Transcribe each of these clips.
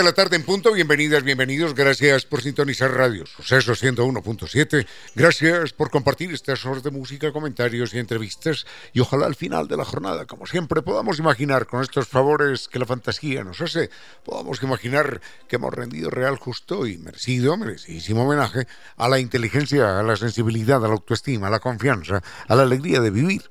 De la tarde en punto, bienvenidas, bienvenidos, gracias por sintonizar Radio Suceso 101.7, gracias por compartir estas horas de música, comentarios y entrevistas. Y ojalá al final de la jornada, como siempre, podamos imaginar con estos favores que la fantasía nos hace, podamos imaginar que hemos rendido real, justo y merecido, merecidísimo homenaje a la inteligencia, a la sensibilidad, a la autoestima, a la confianza, a la alegría de vivir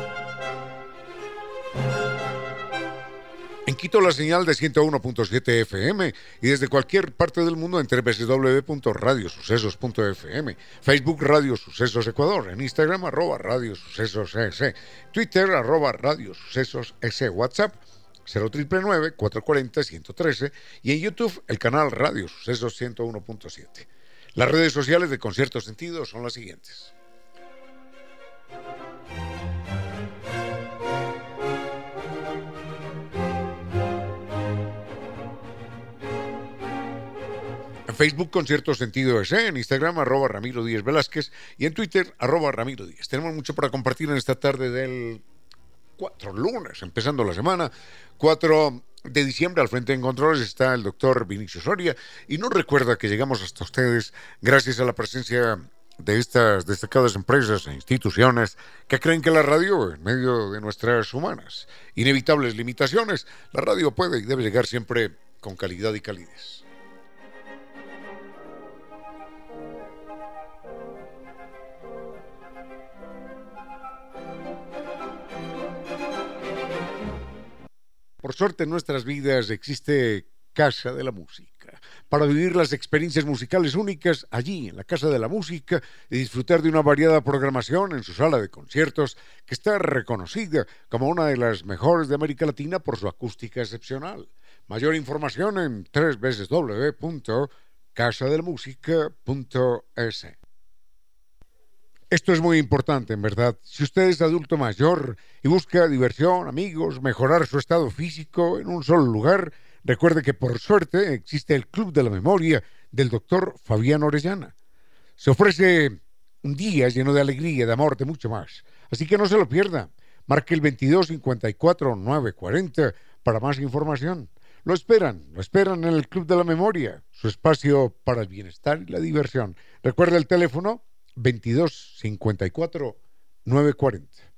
En Quito la señal de 101.7 FM y desde cualquier parte del mundo en www.radiosucesos.fm, Facebook Radio Sucesos Ecuador, en Instagram arroba Radio Sucesos S, Twitter arroba Radio Sucesos S, WhatsApp 0999 440 113 y en YouTube el canal Radio Sucesos 101.7. Las redes sociales de Concierto Sentido son las siguientes. Facebook Concierto Sentido S, en Instagram arroba Ramiro Díez Velázquez y en Twitter arroba Ramiro Díez. Tenemos mucho para compartir en esta tarde del 4 lunes, empezando la semana, 4 de diciembre al frente de controles está el doctor Vinicio Soria y nos recuerda que llegamos hasta ustedes gracias a la presencia de estas destacadas empresas e instituciones que creen que la radio, en medio de nuestras humanas inevitables limitaciones, la radio puede y debe llegar siempre con calidad y calidez. Por suerte en nuestras vidas existe Casa de la Música, para vivir las experiencias musicales únicas allí, en la Casa de la Música, y disfrutar de una variada programación en su sala de conciertos, que está reconocida como una de las mejores de América Latina por su acústica excepcional. Mayor información en www.casadelmusica.es. Esto es muy importante, en verdad. Si usted es adulto mayor y busca diversión, amigos, mejorar su estado físico en un solo lugar, recuerde que por suerte existe el Club de la Memoria del doctor Fabián Orellana. Se ofrece un día lleno de alegría, de amor, de mucho más. Así que no se lo pierda. Marque el 2254 940 para más información. Lo esperan, lo esperan en el Club de la Memoria, su espacio para el bienestar y la diversión. Recuerde el teléfono 22 54 940.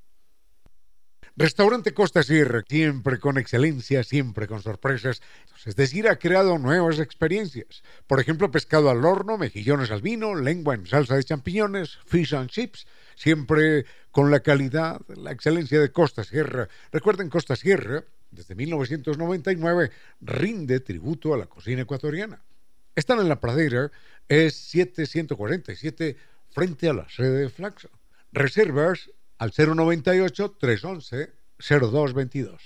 Restaurante Costa Sierra, siempre con excelencia, siempre con sorpresas. Es decir, ha creado nuevas experiencias. Por ejemplo, pescado al horno, mejillones al vino, lengua en salsa de champiñones, fish and chips, siempre con la calidad, la excelencia de Costa Sierra. Recuerden, Costa Sierra, desde 1999, rinde tributo a la cocina ecuatoriana. Están en la pradera, es 7147 frente a la sede de Flaxo. Reservas al 098-311-0222.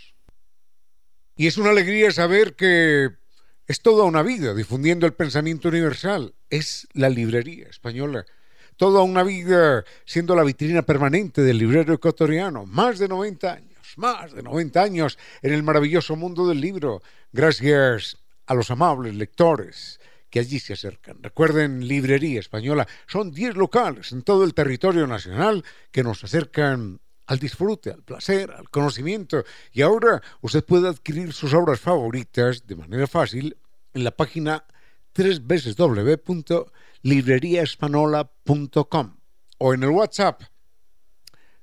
Y es una alegría saber que es toda una vida difundiendo el pensamiento universal. Es la librería española. Toda una vida siendo la vitrina permanente del librero ecuatoriano. Más de 90 años, más de 90 años en el maravilloso mundo del libro. Gracias a los amables lectores que allí se acercan. Recuerden, Librería Española, son 10 locales en todo el territorio nacional que nos acercan al disfrute, al placer, al conocimiento. Y ahora usted puede adquirir sus obras favoritas de manera fácil en la página www.libreriaespanola.com o en el WhatsApp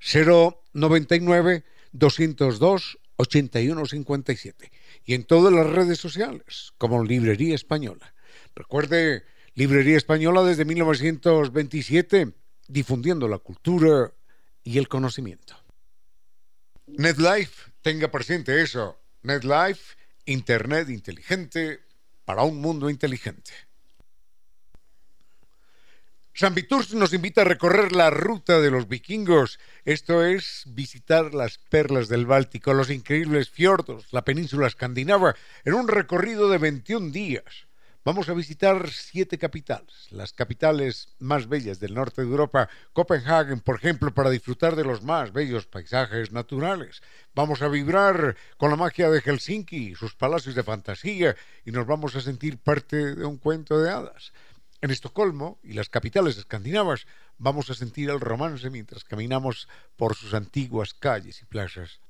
099 202 8157 y en todas las redes sociales como Librería Española. Recuerde, Librería Española desde 1927, difundiendo la cultura y el conocimiento. NetLife, tenga presente eso. NetLife, Internet inteligente para un mundo inteligente. San Viturs nos invita a recorrer la ruta de los vikingos, esto es visitar las perlas del Báltico, los increíbles fiordos, la península escandinava, en un recorrido de 21 días. Vamos a visitar siete capitales, las capitales más bellas del norte de Europa, Copenhague, por ejemplo, para disfrutar de los más bellos paisajes naturales. Vamos a vibrar con la magia de Helsinki, sus palacios de fantasía, y nos vamos a sentir parte de un cuento de hadas. En Estocolmo y las capitales escandinavas vamos a sentir el romance mientras caminamos por sus antiguas calles y plazas.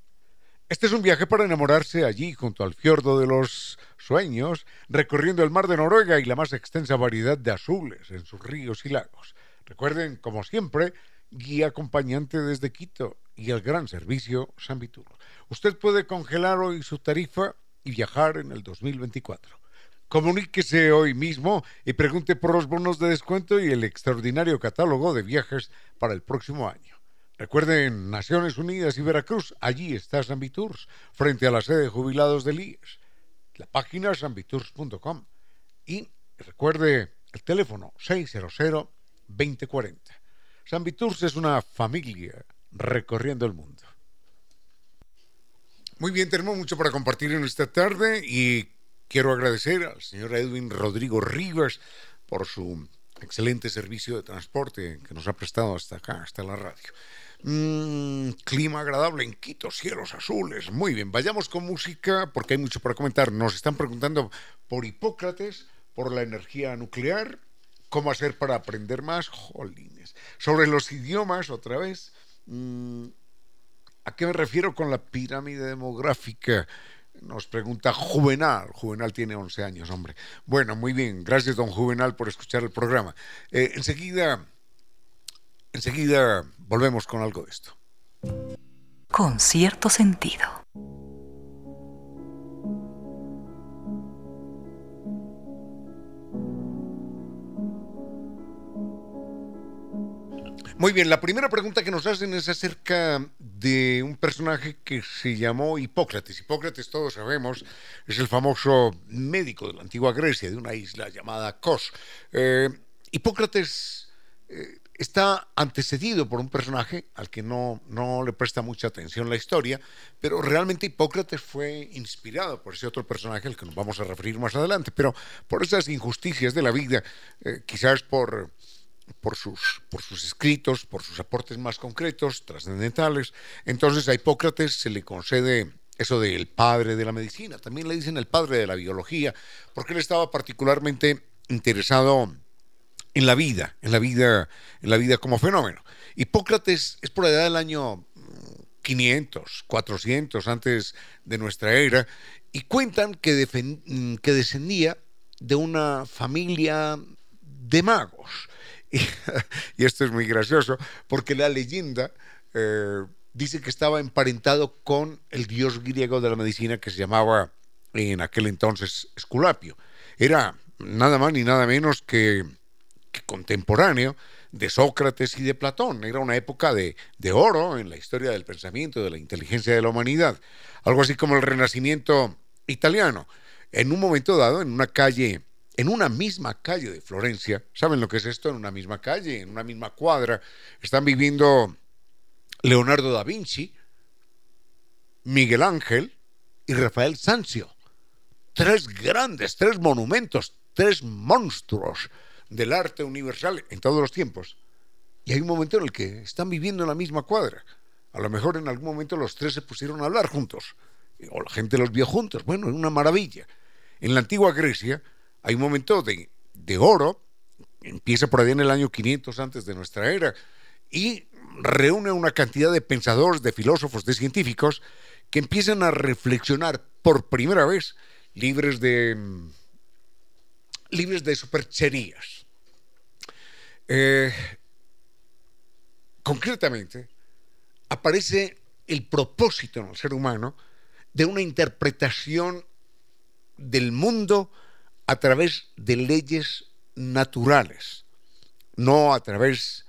Este es un viaje para enamorarse allí junto al fiordo de los sueños, recorriendo el mar de Noruega y la más extensa variedad de azules en sus ríos y lagos. Recuerden, como siempre, guía acompañante desde Quito y el gran servicio San Vitur. Usted puede congelar hoy su tarifa y viajar en el 2024. Comuníquese hoy mismo y pregunte por los bonos de descuento y el extraordinario catálogo de viajes para el próximo año. Recuerden, Naciones Unidas y Veracruz, allí está Sambitours, frente a la sede de jubilados del IES. La página es y recuerde el teléfono 600-2040. Sambitours es una familia recorriendo el mundo. Muy bien, tenemos mucho para compartir en esta tarde y Quiero agradecer al señor Edwin Rodrigo Rivas por su excelente servicio de transporte que nos ha prestado hasta acá, hasta la radio. Mm, clima agradable en Quito, cielos azules. Muy bien, vayamos con música porque hay mucho para comentar. Nos están preguntando por Hipócrates, por la energía nuclear, cómo hacer para aprender más. Jolines. Sobre los idiomas, otra vez. Mm, ¿A qué me refiero con la pirámide demográfica? Nos pregunta Juvenal. Juvenal tiene 11 años, hombre. Bueno, muy bien. Gracias, don Juvenal, por escuchar el programa. Eh, enseguida, enseguida volvemos con algo de esto. Con cierto sentido. Muy bien, la primera pregunta que nos hacen es acerca de un personaje que se llamó Hipócrates. Hipócrates, todos sabemos, es el famoso médico de la antigua Grecia, de una isla llamada Kos. Eh, Hipócrates eh, está antecedido por un personaje al que no, no le presta mucha atención la historia, pero realmente Hipócrates fue inspirado por ese otro personaje al que nos vamos a referir más adelante, pero por esas injusticias de la vida, eh, quizás por por sus, por sus escritos, por sus aportes más concretos, trascendentales. Entonces a Hipócrates se le concede eso del padre de la medicina, también le dicen el padre de la biología, porque él estaba particularmente interesado en la vida, en la vida, en la vida como fenómeno. Hipócrates es por edad del año 500, 400 antes de nuestra era, y cuentan que, que descendía de una familia de magos. Y, esto es muy gracioso, porque la leyenda eh, dice que estaba emparentado con el dios griego de la medicina que se llamaba en aquel entonces Esculapio. Era nada más ni nada menos que, contemporáneo de Sócrates y de Platón. Era una época de, de, oro en la historia del pensamiento, de la inteligencia de la humanidad. Algo así como el Renacimiento italiano. En un momento dado, en una calle en una misma calle de Florencia, ¿saben lo que es esto? En una misma calle, en una misma cuadra, están viviendo Leonardo da Vinci, Miguel Ángel y Rafael Sanzio. Tres grandes, tres monumentos, tres monstruos del arte universal en todos los tiempos. Y hay un momento en el que están viviendo en la misma cuadra. A lo mejor en algún momento los tres se pusieron a hablar juntos. O la gente los vio juntos. Bueno, es una maravilla. En la antigua Grecia, hay un momento de, oro, empieza por ahí en el año 500 antes de nuestra era, y reúne una cantidad de pensadores, de filósofos, de científicos, que empiezan a reflexionar por primera vez, libres de, libres de supercherías. Eh, concretamente, aparece el propósito en el ser humano de una interpretación del mundo a través de leyes naturales, no a través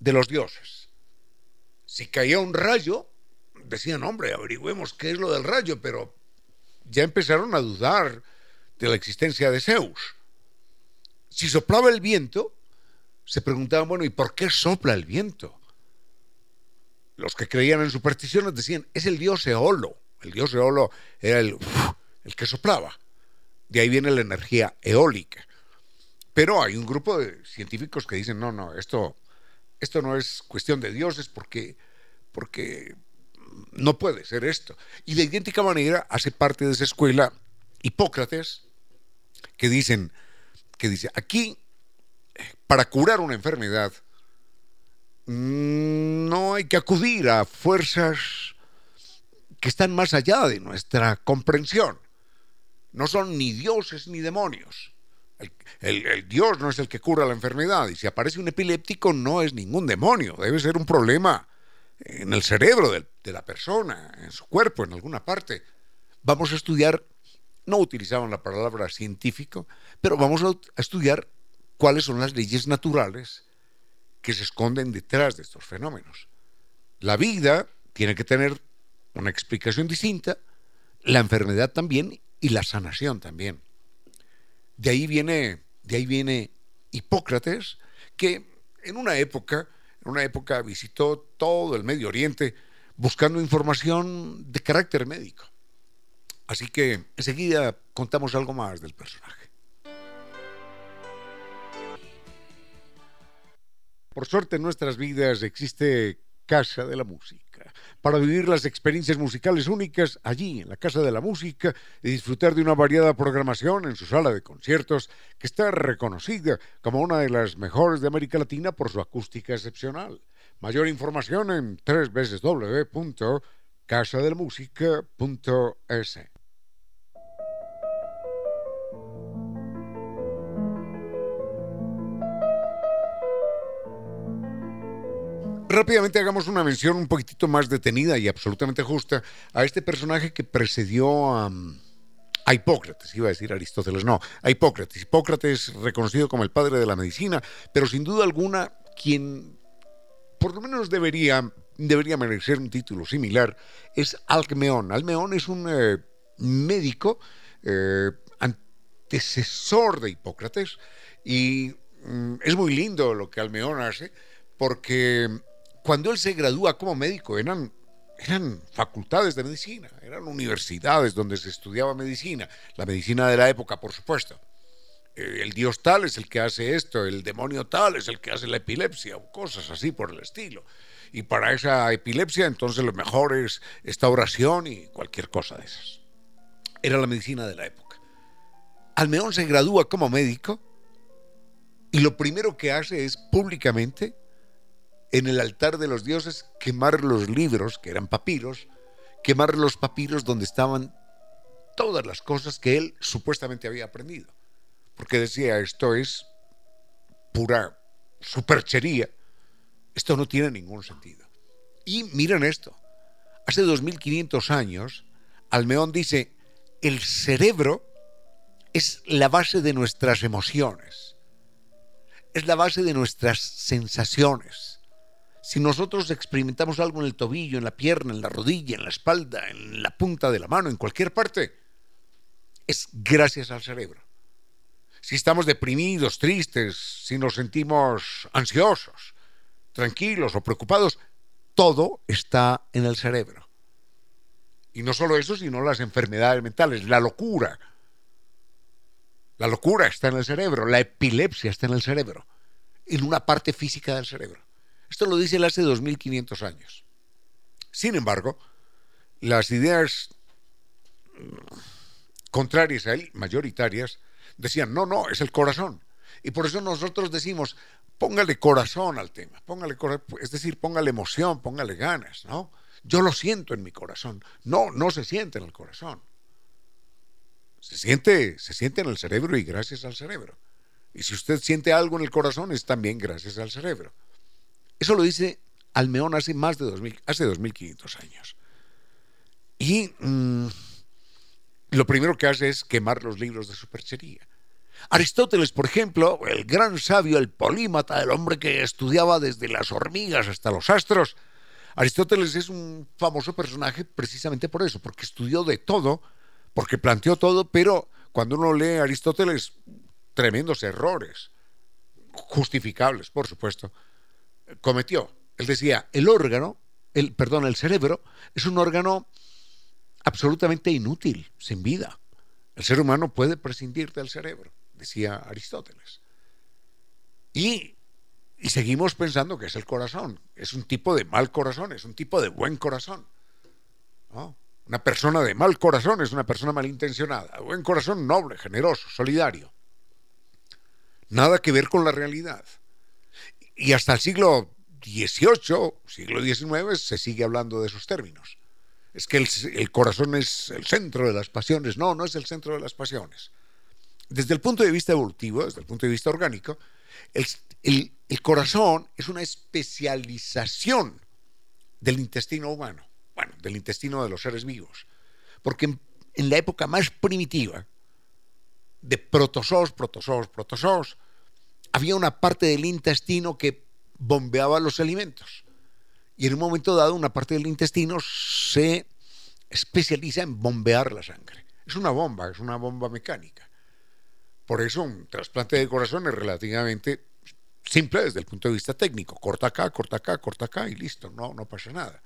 de los dioses. Si caía un rayo, decían, hombre, averigüemos qué es lo del rayo, pero ya empezaron a dudar de la existencia de Zeus. Si soplaba el viento, se preguntaban, bueno, ¿y por qué sopla el viento? Los que creían en supersticiones decían, es el dios Eolo. El dios Eolo era el, el que soplaba. De ahí viene la energía eólica. Pero hay un grupo de científicos que dicen, no, no, esto, esto no es cuestión de dioses porque, porque no puede ser esto. Y de idéntica manera hace parte de esa escuela Hipócrates, que dicen, que dice, aquí, para curar una enfermedad, mm, no hay que acudir a fuerzas que están más allá de nuestra comprensión. No son ni dioses ni demonios. El, Dios no es el que cura la enfermedad. Y si aparece un epiléptico, no es ningún demonio. Debe ser un problema en el cerebro de, de la persona, en su cuerpo, en alguna parte. Vamos a estudiar, no utilizaban la palabra científico, pero vamos a estudiar cuáles son las leyes naturales que se esconden detrás de estos fenómenos. La vida tiene que tener una explicación distinta, la enfermedad también y la sanación también. De ahí viene, de ahí viene Hipócrates, que en una época, en una época visitó todo el Medio Oriente buscando información de carácter médico. Así que enseguida contamos algo más del personaje. Por suerte en nuestras vidas existe Casa de la Música, para vivir las experiencias musicales únicas allí, en la Casa de la Música, y disfrutar de una variada programación en su sala de conciertos, que está reconocida como una de las mejores de América Latina por su acústica excepcional. Mayor información en www.casadelmusica.es. Rápidamente hagamos una mención un poquitito más detenida y absolutamente justa a este personaje que precedió a, a Hipócrates, iba a decir Aristóteles, no, a Hipócrates. Hipócrates reconocido como el padre de la medicina, pero sin duda alguna quien por lo menos debería, debería merecer un título similar, es Alcmeón. Alcmeón es un eh, médico eh, antecesor de Hipócrates y mm, es muy lindo lo que Almeón hace porque cuando él se gradúa como médico eran, eran facultades de medicina, eran universidades donde se estudiaba medicina, la medicina de la época, por supuesto. Eh, el dios tal es el que hace esto, el demonio tal es el que hace la epilepsia, o cosas así por el estilo. Y para esa epilepsia, entonces lo mejor es esta oración y cualquier cosa de esas. Era la medicina de la época. Almeón se gradúa como médico y lo primero que hace es públicamente en el altar de los dioses quemar los libros, que eran papiros, quemar los papiros donde estaban todas las cosas que él supuestamente había aprendido. Porque decía, esto es pura superchería, esto no tiene ningún sentido. Y miren esto, hace 2500 años, Almeón dice, el cerebro es la base de nuestras emociones, es la base de nuestras sensaciones si nosotros experimentamos algo en el tobillo, en la pierna, en la rodilla, en la espalda, en la punta de la mano, en cualquier parte, es gracias al cerebro. Si estamos deprimidos, tristes, si nos sentimos ansiosos, tranquilos o preocupados, todo está en el cerebro. Y no solo eso, sino las enfermedades mentales, la locura. La locura está en el cerebro, la epilepsia está en el cerebro, en una parte física del cerebro. Esto lo dice él hace 2500 años. Sin embargo, las ideas mm, contrarias a él, mayoritarias, decían, no, no, es el corazón. Y por eso nosotros decimos, póngale corazón al tema, póngale es decir, póngale emoción, póngale ganas, ¿no? Yo lo siento en mi corazón. No, no se siente en el corazón. Se siente, se siente en el cerebro y gracias al cerebro. Y si usted siente algo en el corazón es también gracias al cerebro. Eso lo dice Almeón hace más de 2000, hace 2500 años. Y mm, lo primero que hace es quemar los libros de superchería. Aristóteles, por ejemplo, el gran sabio, el polímata, el hombre que estudiaba desde las hormigas hasta los astros, Aristóteles es un famoso personaje precisamente por eso, porque estudió de todo, porque planteó todo, pero cuando uno lee Aristóteles, tremendos errores, justificables, por supuesto, cometió. Él decía, el órgano, el, perdón, el cerebro es un órgano absolutamente inútil, sin vida. El ser humano puede prescindir del cerebro, decía Aristóteles. Y, y, seguimos pensando que es el corazón. Es un tipo de mal corazón, es un tipo de buen corazón. Una persona de mal corazón es una persona malintencionada. Buen corazón noble, generoso, solidario. Nada que ver con la realidad. Y hasta el siglo XVIII, siglo XIX, se sigue hablando de esos términos es que el, corazón es el centro de las pasiones. No, no es el centro de las pasiones. Desde el punto de vista evolutivo, desde el punto de vista orgánico, el, corazón es una especialización del intestino humano, bueno, del intestino de los seres vivos. Porque en, la época más primitiva, de protozoos, protozoos, protozoos, había una parte del intestino que bombeaba los alimentos y en un momento dado una parte del intestino se especializa en bombear la sangre. Es una bomba, es una bomba mecánica. Por eso un trasplante de corazón es relativamente simple desde el punto de vista técnico. Corta acá, corta acá, corta acá y listo, no, no pasa nada.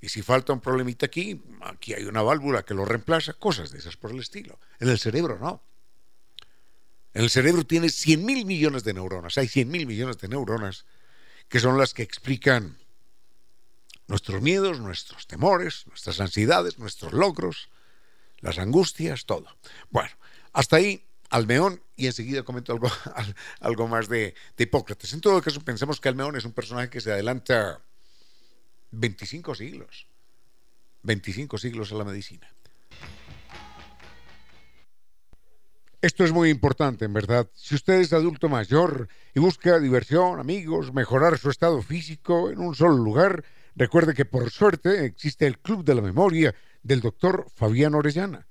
Y si falta un problemita aquí, aquí hay una válvula que lo reemplaza, cosas de esas por el estilo. En el cerebro no. El cerebro tiene 100 mil millones de neuronas, hay 100 mil millones de neuronas que son las que explican nuestros miedos, nuestros temores, nuestras ansiedades, nuestros logros, las angustias, todo. Bueno, hasta ahí Almeón y enseguida comento algo, algo más de, Hipócrates. En todo caso, pensemos que Almeón es un personaje que se adelanta 25 siglos, 25 siglos a la medicina. Esto es muy importante, en verdad. Si usted es adulto mayor y busca diversión, amigos, mejorar su estado físico en un solo lugar, Recuerde que por suerte existe el Club de la Memoria del doctor Fabián Orellana.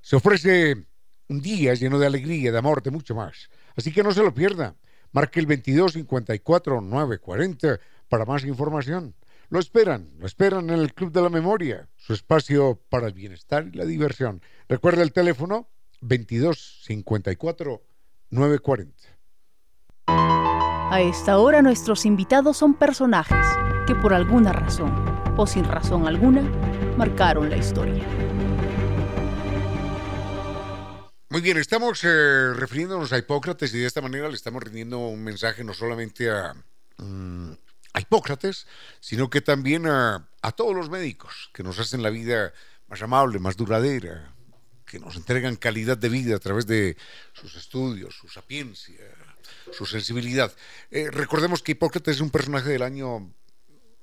Se ofrece un día lleno de alegría, de amor, de mucho más. Así que no se lo pierda. Marque el 22 54 940 para más información. Lo esperan, lo esperan en el Club de la Memoria, su espacio para el bienestar y la diversión. Recuerda el teléfono 22 54 940. A esta hora nuestros invitados son personajes que por alguna razón, o sin razón alguna, marcaron la historia. Muy bien, estamos eh, refiriéndonos a Hipócrates y de esta manera le estamos rindiendo un mensaje no solamente a, mm, a Hipócrates, sino que también a, a todos los médicos que nos hacen la vida más amable, más duradera, que nos entregan calidad de vida a través de sus estudios, su sapiencia, su sensibilidad. Eh, recordemos que Hipócrates es un personaje del año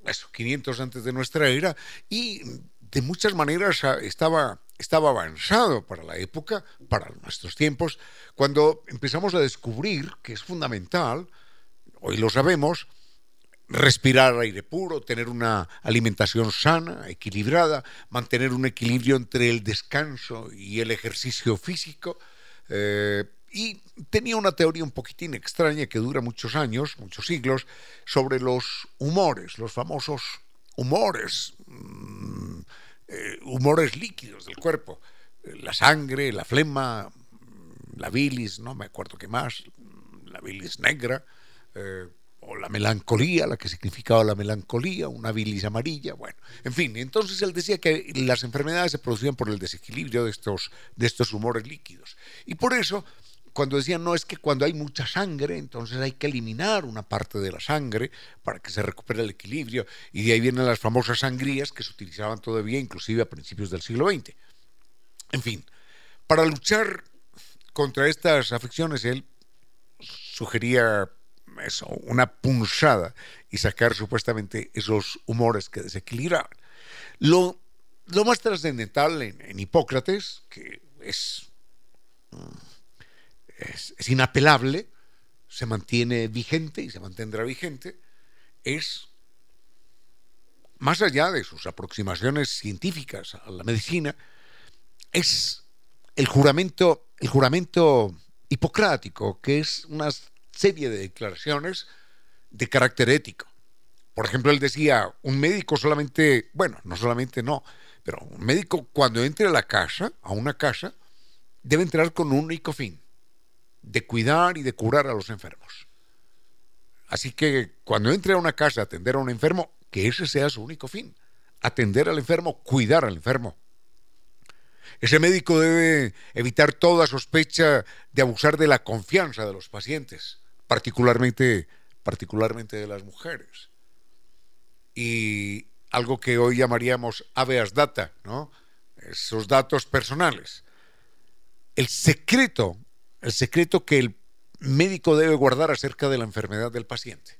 eso, 500 antes de nuestra era, y de muchas maneras ah, estaba, estaba avanzado para la época, para nuestros tiempos, cuando empezamos a descubrir que es fundamental, hoy lo sabemos, respirar aire puro, tener una alimentación sana, equilibrada, mantener un equilibrio entre el descanso y el ejercicio físico, eh, y tenía una teoría un poquitín extraña que dura muchos años, muchos siglos, sobre los humores, los famosos humores, mm, eh, humores líquidos del cuerpo, la sangre, la flema, la bilis, no me acuerdo qué más, la bilis negra, eh, o la melancolía, la que significaba la melancolía, una bilis amarilla, bueno, en fin, entonces él decía que las enfermedades se producían por el desequilibrio de estos, de estos humores líquidos. Y por eso cuando decían, no, es que cuando hay mucha sangre, entonces hay que eliminar una parte de la sangre para que se recupere el equilibrio. Y de ahí vienen las famosas sangrías que se utilizaban todavía, inclusive a principios del siglo XX. En fin, para luchar contra estas afecciones, él sugería eso, una punzada y sacar supuestamente esos humores que desequilibraban. Lo, lo más trascendental en, Hipócrates, que es es, es inapelable, se mantiene vigente y se mantendrá vigente, es, más allá de sus aproximaciones científicas a la medicina, es el juramento, el juramento hipocrático, que es una serie de declaraciones de carácter ético. Por ejemplo, él decía, un médico solamente, bueno, no solamente no, pero un médico cuando entre a la casa, a una casa, debe entrar con un único fin, de cuidar y de curar a los enfermos. Así que cuando entre a una casa a atender a un enfermo, que ese sea su único fin, atender al enfermo, cuidar al enfermo. Ese médico debe evitar toda sospecha de abusar de la confianza de los pacientes, particularmente, particularmente de las mujeres. Y algo que hoy llamaríamos habeas data, ¿no? Esos datos personales. El secreto, el secreto que el médico debe guardar acerca de la enfermedad del paciente.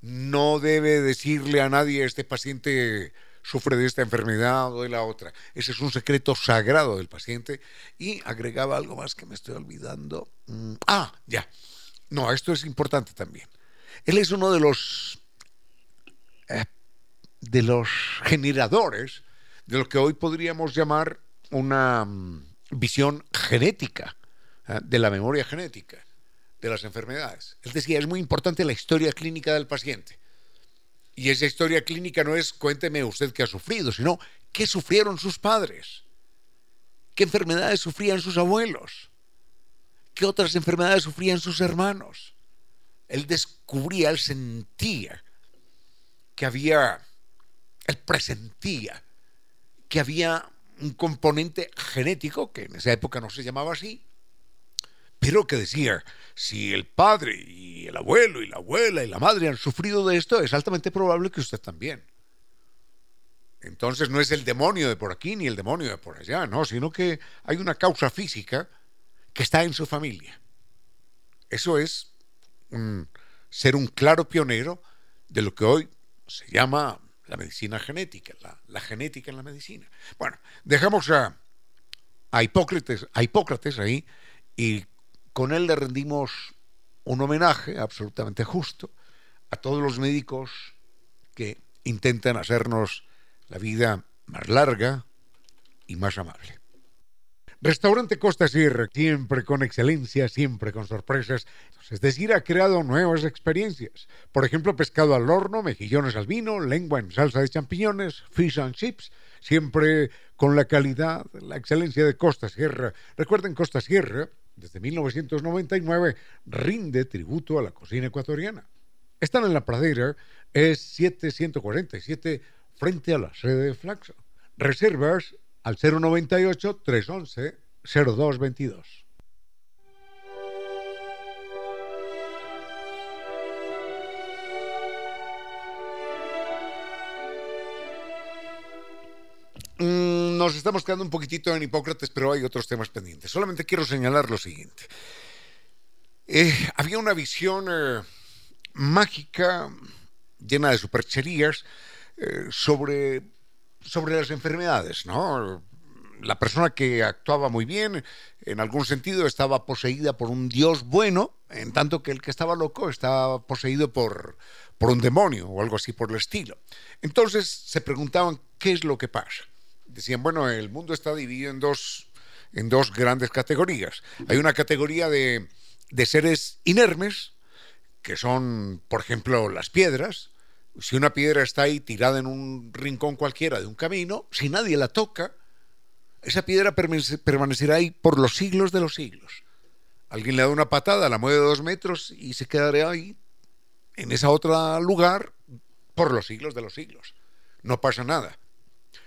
No debe decirle a nadie este paciente sufre de esta enfermedad o de la otra. Ese es un secreto sagrado del paciente. Y agregaba algo más que me estoy olvidando. Mm, ah, ya. No, esto es importante también. Él es uno de los eh, de los generadores de lo que hoy podríamos llamar una mm, visión genética ¿eh? de la memoria genética de las enfermedades. Él decía, es muy importante la historia clínica del paciente. Y esa historia clínica no es cuénteme usted qué ha sufrido, sino qué sufrieron sus padres, qué enfermedades sufrían sus abuelos, qué otras enfermedades sufrían sus hermanos. Él descubría, él sentía que había, él presentía que había un componente genético, que en esa época no se llamaba así, pero que decía, si el padre y el abuelo y la abuela y la madre han sufrido de esto, es altamente probable que usted también. Entonces no es el demonio de por aquí ni el demonio de por allá, no, sino que hay una causa física que está en su familia. Eso es ser un claro pionero de lo que hoy se llama la medicina genética, la, genética en la medicina. Bueno, dejamos Hipócrates, a Hipócrates ahí y con él le rendimos un homenaje absolutamente justo a todos los médicos que intentan hacernos la vida más larga y más amable. Restaurante Costa Sierra, siempre con excelencia, siempre con sorpresas. Es decir, ha creado nuevas experiencias. Por ejemplo, pescado al horno, mejillones al vino, lengua en salsa de champiñones, fish and chips, siempre con la calidad, la excelencia de Costa Sierra. Recuerden, Costa Sierra desde 1999, rinde tributo a la cocina ecuatoriana. Están en la pradera, es 7147 frente a la sede de Flaxo. Reservas al 098 311 0222. Mm, nos estamos quedando un poquitito en Hipócrates, pero hay otros temas pendientes. Solamente quiero señalar lo siguiente. Eh, había una visión eh, mágica, llena de supercherías, eh, sobre, sobre las enfermedades, ¿no? La persona que actuaba muy bien, en algún sentido, estaba poseída por un dios bueno, en tanto que el que estaba loco estaba poseído por, por un demonio o algo así por el estilo. Entonces se preguntaban, ¿qué es lo que pasa? decían, bueno, el mundo está dividido en dos, en dos grandes categorías. Hay una categoría de, de seres inermes, que son, por ejemplo, las piedras. Si una piedra está ahí tirada en un rincón cualquiera de un camino, si nadie la toca, esa piedra permanecerá ahí por los siglos de los siglos. Alguien le da una patada, la mueve dos metros y se quedará ahí, en ese otro lugar, por los siglos de los siglos. No pasa nada.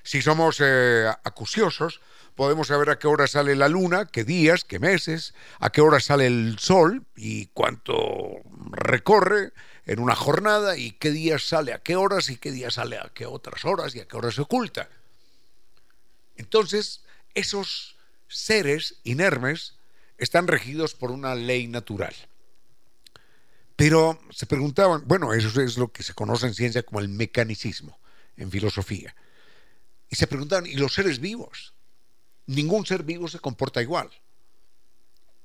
Si somos eh, acuciosos, podemos saber a qué hora sale la luna, qué días, qué meses, a qué hora sale el sol y cuánto recorre en una jornada y qué días sale a qué horas y qué días sale a qué otras horas y a qué horas se oculta. Entonces, esos seres inermes están regidos por una ley natural. Pero se preguntaban, bueno, eso es lo que se conoce en ciencia como el mecanicismo, en filosofía. Y se preguntaban, ¿y los seres vivos? Ningún ser vivo se comporta igual.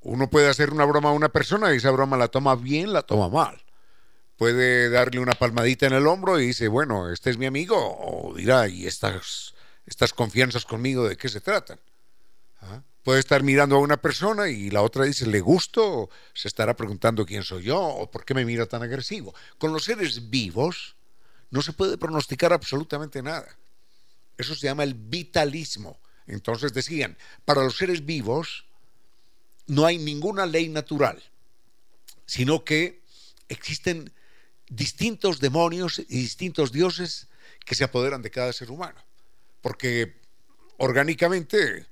uno puede hacer una broma a una persona y esa broma la toma bien, la toma mal. Puede darle una palmadita en el hombro y dice, bueno, este es mi amigo, o dirá, ¿y estas, estas confianzas conmigo de qué se tratan? ¿Ah? Puede estar mirando a una persona y la otra dice, ¿le gusto? se estará preguntando quién soy yo o por qué me mira tan agresivo. Con los seres vivos no se puede pronosticar absolutamente nada. Eso se llama el vitalismo. Entonces decían, para los seres vivos no hay ninguna ley natural, sino que existen distintos demonios y distintos dioses que se apoderan de cada ser humano. Porque orgánicamente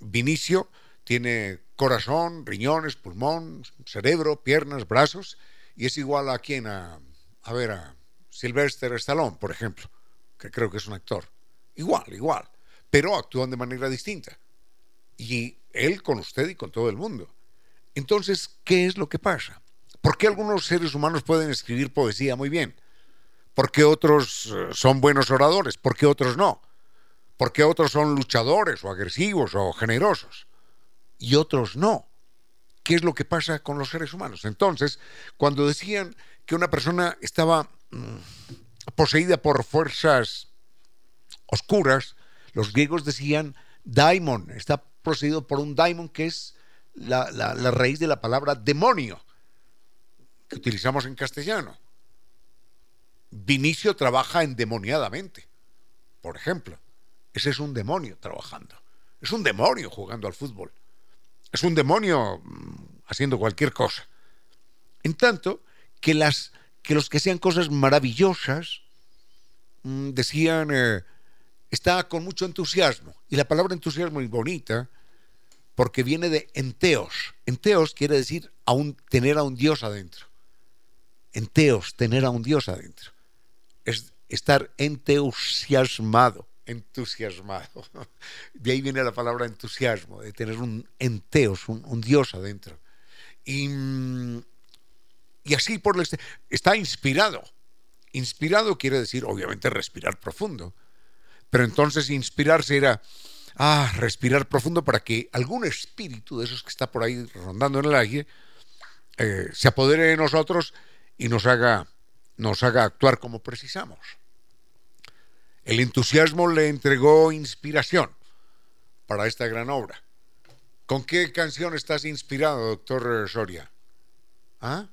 Vinicio tiene corazón, riñones, pulmón, cerebro, piernas, brazos, y es igual a quien, a, a ver, a Sylvester Stallone, por ejemplo, que creo que es un actor. Igual, igual, pero actúan de manera distinta. Y él con usted y con todo el mundo. Entonces, ¿qué es lo que pasa? ¿Por qué algunos seres humanos pueden escribir poesía muy bien? ¿Por qué otros eh, son buenos oradores? ¿Por qué otros no? ¿Por qué otros son luchadores o agresivos o generosos? Y otros no. ¿Qué es lo que pasa con los seres humanos? Entonces, cuando decían que una persona estaba mm, poseída por fuerzas oscuras, los griegos decían daimon, está poseído por un daimon que es la, la raíz de la palabra demonio que utilizamos en castellano. Vinicio trabaja endemoniadamente, por ejemplo. Ese es un demonio trabajando. Es un demonio jugando al fútbol. Es un demonio mm, haciendo cualquier cosa. En tanto que, las, que los que sean cosas maravillosas, mm, decían, eh, está con mucho entusiasmo. Y la palabra entusiasmo es bonita porque viene de enteos. Enteos quiere decir tener a un Dios adentro enteos, tener a un Dios adentro. Es estar entusiasmado, entusiasmado. De ahí viene la palabra entusiasmo, de tener un enteos, un, Dios adentro. Y, y así por el, está inspirado. Inspirado quiere decir, obviamente, respirar profundo. Pero entonces inspirarse era, ah, respirar profundo para que algún espíritu de esos que está por ahí rondando en el aire eh, se apodere de nosotros y nos haga, nos haga actuar como precisamos. El entusiasmo le entregó inspiración para esta gran obra. ¿Con qué canción estás inspirado, doctor Soria? ¿Ah?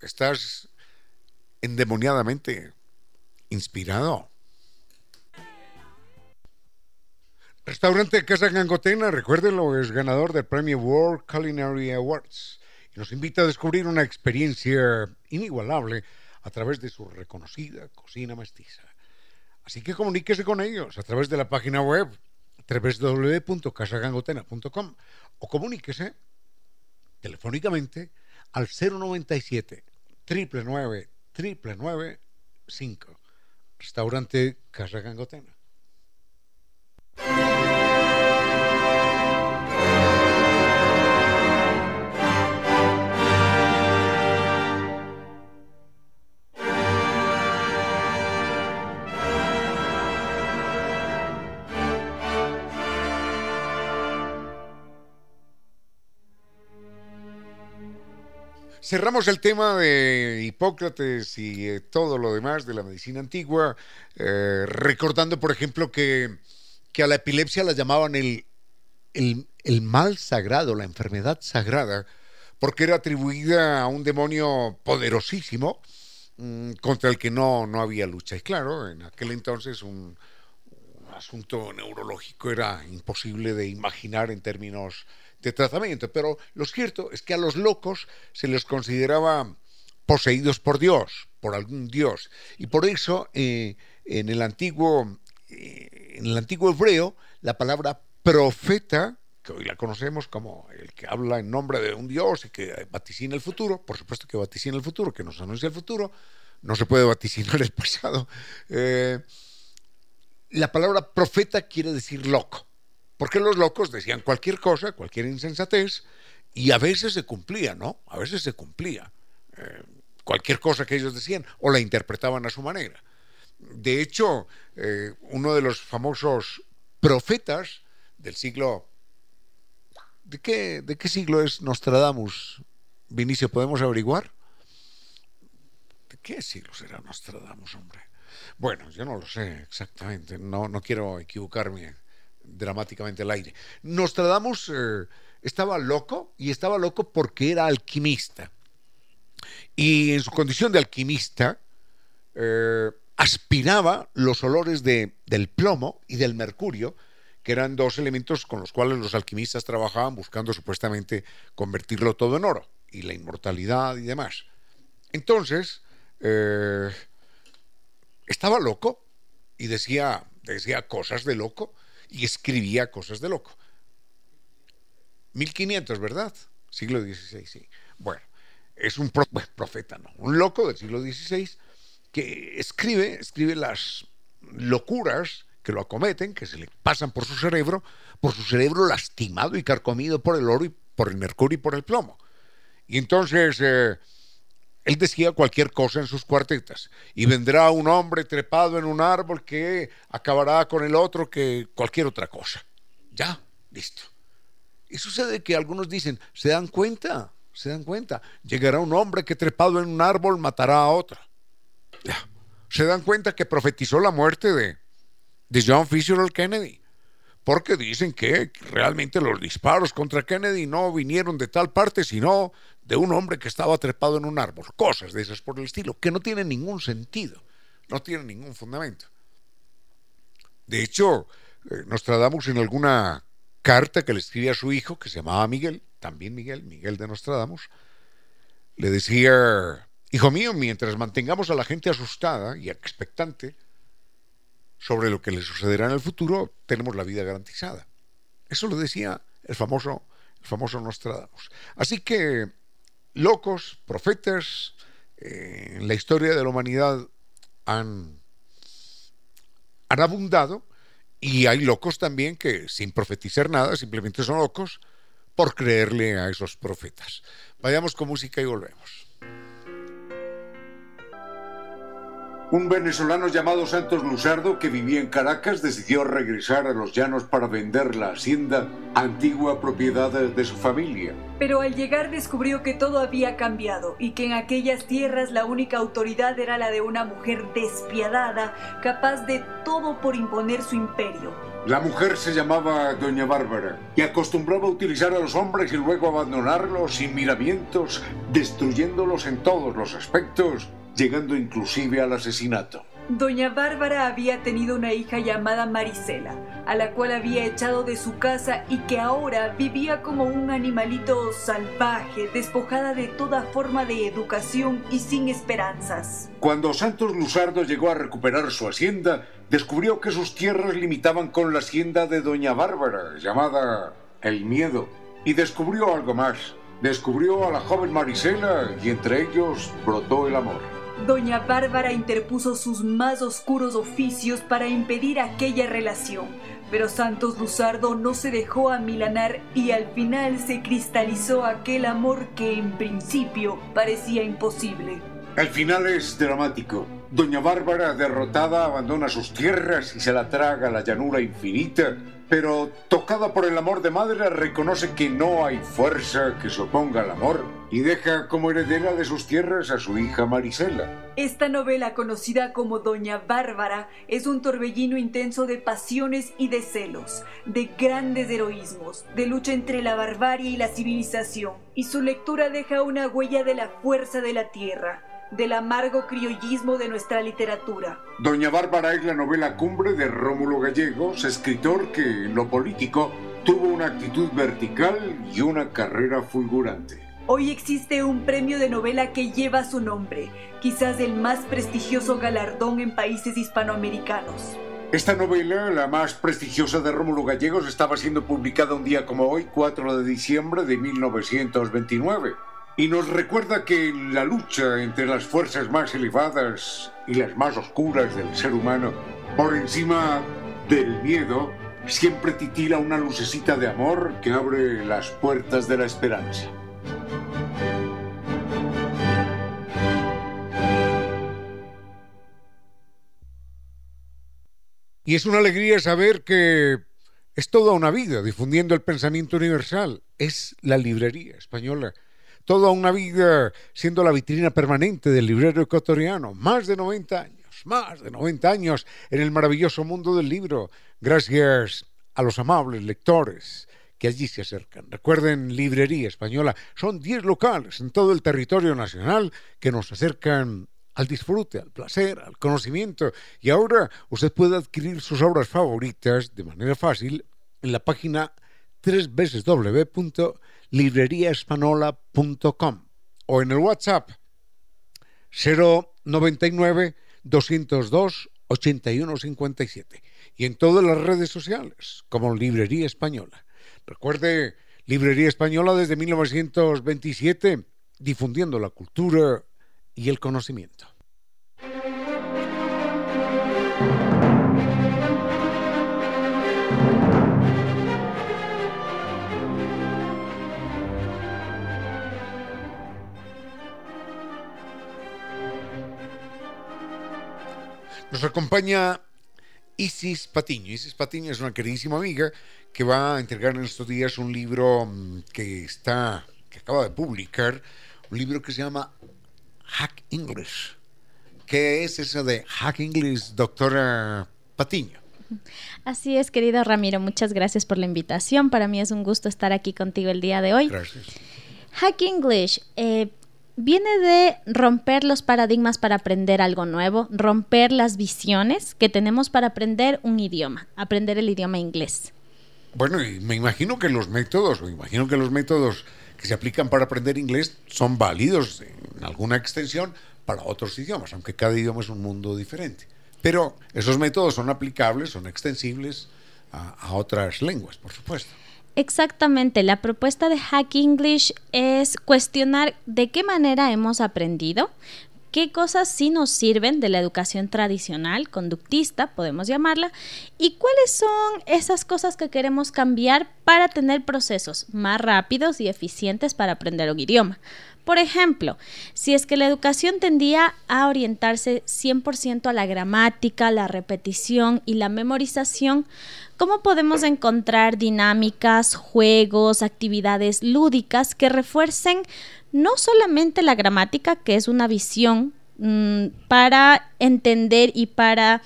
¿Estás endemoniadamente inspirado? Restaurante Casa Gangotena, recuérdenlo, es ganador del premio World Culinary Awards nos invita a descubrir una experiencia inigualable a través de su reconocida cocina mestiza. Así que comuníquese con ellos a través de la página web www.casagangotena.com o comuníquese telefónicamente al 097 999 995 Restaurante Casa Gangotena. Cerramos el tema de Hipócrates y eh, todo lo demás de la medicina antigua, eh, recordando, por ejemplo, que, a la epilepsia la llamaban el, el, mal sagrado, la enfermedad sagrada, porque era atribuida a un demonio poderosísimo mm, contra el que no, no había lucha. Y claro, en aquel entonces un asunto neurológico era imposible de imaginar en términos de tratamiento. Pero lo cierto es que a los locos se les consideraba poseídos por Dios, por algún Dios. Y por eso eh, en, el antiguo, eh, en el antiguo hebreo la palabra profeta, que hoy la conocemos como el que habla en nombre de un Dios y que vaticina el futuro, por supuesto que vaticina el futuro, que nos anuncia el futuro, no se puede vaticinar el pasado. Eh, la palabra profeta quiere decir loco. Porque los locos decían cualquier cosa, cualquier insensatez, y a veces se cumplía, ¿no? A veces se cumplía. Eh, cualquier cosa que ellos decían, o la interpretaban a su manera. De hecho, eh, uno de los famosos profetas del siglo ¿De qué, ¿De qué siglo es Nostradamus? Vinicio, ¿podemos averiguar? ¿De qué siglo será Nostradamus, hombre? Bueno, yo no lo sé exactamente, no, no quiero equivocarme dramáticamente al aire. Nostradamus eh, estaba loco y estaba loco porque era alquimista. Y en su condición de alquimista, eh, aspiraba los olores de, del plomo y del mercurio, que eran dos elementos con los cuales los alquimistas trabajaban buscando supuestamente convertirlo todo en oro y la inmortalidad y demás. Entonces, eh, estaba loco y decía, decía cosas de loco y escribía cosas de loco. 1500, ¿verdad? Siglo XVI, sí. Bueno, es un profeta, ¿no? Un loco del siglo XVI que escribe, escribe las locuras que lo acometen, que se le pasan por su cerebro, por su cerebro lastimado y carcomido por el oro y por el mercurio y por el plomo. Y entonces eh, él decía cualquier cosa en sus cuartetas. Y vendrá un hombre trepado en un árbol que acabará con el otro que cualquier otra cosa. Ya, listo. Y sucede que algunos dicen, ¿se dan cuenta? ¿Se dan cuenta? Llegará un hombre que trepado en un árbol matará a otra. Se dan cuenta que profetizó la muerte de, de John Fitzgerald Kennedy. Porque dicen que realmente los disparos contra Kennedy no vinieron de tal parte, sino de un hombre que estaba trepado en un árbol. Cosas de esas por el estilo, que no tienen ningún sentido, no tienen ningún fundamento. De hecho, eh, Nostradamus en alguna carta que le escribía a su hijo, que se llamaba Miguel, también Miguel, Miguel de Nostradamus, le decía Hijo mío, mientras mantengamos a la gente asustada y expectante sobre lo que le sucederá en el futuro, tenemos la vida garantizada. Eso lo decía el famoso, el famoso Nostradamus. Así que locos, profetas, eh, en la historia de la humanidad han, han abundado y hay locos también que sin profetizar nada simplemente son locos por creerle a esos profetas. Vayamos con música y volvemos. Un venezolano llamado Santos Luzardo, que vivía en Caracas, decidió regresar a los llanos para vender la hacienda, antigua propiedad de su familia. Pero al llegar descubrió que todo había cambiado y que en aquellas tierras la única autoridad era la de una mujer despiadada, capaz de todo por imponer su imperio. La mujer se llamaba Doña Bárbara y acostumbraba a utilizar a los hombres y luego abandonarlos sin miramientos, destruyéndolos en todos los aspectos llegando inclusive al asesinato. Doña Bárbara había tenido una hija llamada Marisela, a la cual había echado de su casa y que ahora vivía como un animalito salvaje, despojada de toda forma de educación y sin esperanzas. Cuando Santos Luzardo llegó a recuperar su hacienda, descubrió que sus tierras limitaban con la hacienda de Doña Bárbara, llamada El Miedo, y descubrió algo más. Descubrió a la joven Marisela y entre ellos brotó el amor. Doña Bárbara interpuso sus más oscuros oficios para impedir aquella relación, pero Santos Luzardo no se dejó amilanar y al final se cristalizó aquel amor que en principio parecía imposible. El final es dramático. Doña Bárbara, derrotada, abandona sus tierras y se la traga a la llanura infinita pero tocada por el amor de madre reconoce que no hay fuerza que se oponga al amor y deja como heredera de sus tierras a su hija Marisela. Esta novela, conocida como Doña Bárbara, es un torbellino intenso de pasiones y de celos, de grandes heroísmos, de lucha entre la barbarie y la civilización, y su lectura deja una huella de la fuerza de la tierra del amargo criollismo de nuestra literatura. Doña Bárbara es la novela cumbre de Rómulo Gallegos, escritor que en lo político tuvo una actitud vertical y una carrera fulgurante. Hoy existe un premio de novela que lleva su nombre, quizás el más prestigioso galardón en países hispanoamericanos. Esta novela, la más prestigiosa de Rómulo Gallegos, estaba siendo publicada un día como hoy, 4 de diciembre de 1929 y nos recuerda que la lucha entre las fuerzas más elevadas y las más oscuras del ser humano, por encima del miedo, siempre titila una lucecita de amor que abre las puertas de la esperanza. Y es una alegría saber que Es toda una vida difundiendo el pensamiento universal. Es la librería española. Toda una vida siendo la vitrina permanente del librero ecuatoriano. Más de 90 años, más de 90 años en el maravilloso mundo del libro. Gracias a los amables lectores que allí se acercan. Recuerden, Librería Española, son 10 locales en todo el territorio nacional que nos acercan al disfrute, al placer, al conocimiento. Y ahora usted puede adquirir sus obras favoritas de manera fácil en la página www.libreriaespanola.com o en el WhatsApp 099 202 8157 y en todas las redes sociales como Librería Española. Recuerde, Librería Española desde 1927, difundiendo la cultura y el conocimiento. Nos acompaña Isis Patiño. Isis Patiño es una queridísima amiga que va a entregar en estos días un libro mm, que está, que acaba de publicar, un libro que se llama Hack English. ¿Qué es eso de Hack English, doctora Patiño? Así es, querido Ramiro, muchas gracias por la invitación. Para mí es un gusto estar aquí contigo el día de hoy. Gracias. Hack English eh, viene de romper los paradigmas para aprender algo nuevo, romper las visiones que tenemos para aprender un idioma, aprender el idioma inglés. Bueno, y me imagino que los métodos, o imagino que los métodos que se aplican para aprender inglés son válidos en alguna extensión para otros idiomas, aunque cada idioma es un mundo diferente. Pero esos métodos son aplicables, son extensibles a, a otras lenguas, por supuesto. Exactamente, la propuesta de Hack English es cuestionar de qué manera hemos aprendido, qué cosas sí nos sirven de la educación tradicional, conductista, podemos llamarla, y cuáles son esas cosas que queremos cambiar para tener procesos más rápidos y eficientes para aprender un idioma. Por ejemplo, si es que la educación tendía a orientarse 100% a la gramática, la repetición y la memorización, ¿cómo podemos encontrar dinámicas, juegos, actividades lúdicas que refuercen no solamente la gramática, que es una visión mm, para entender y para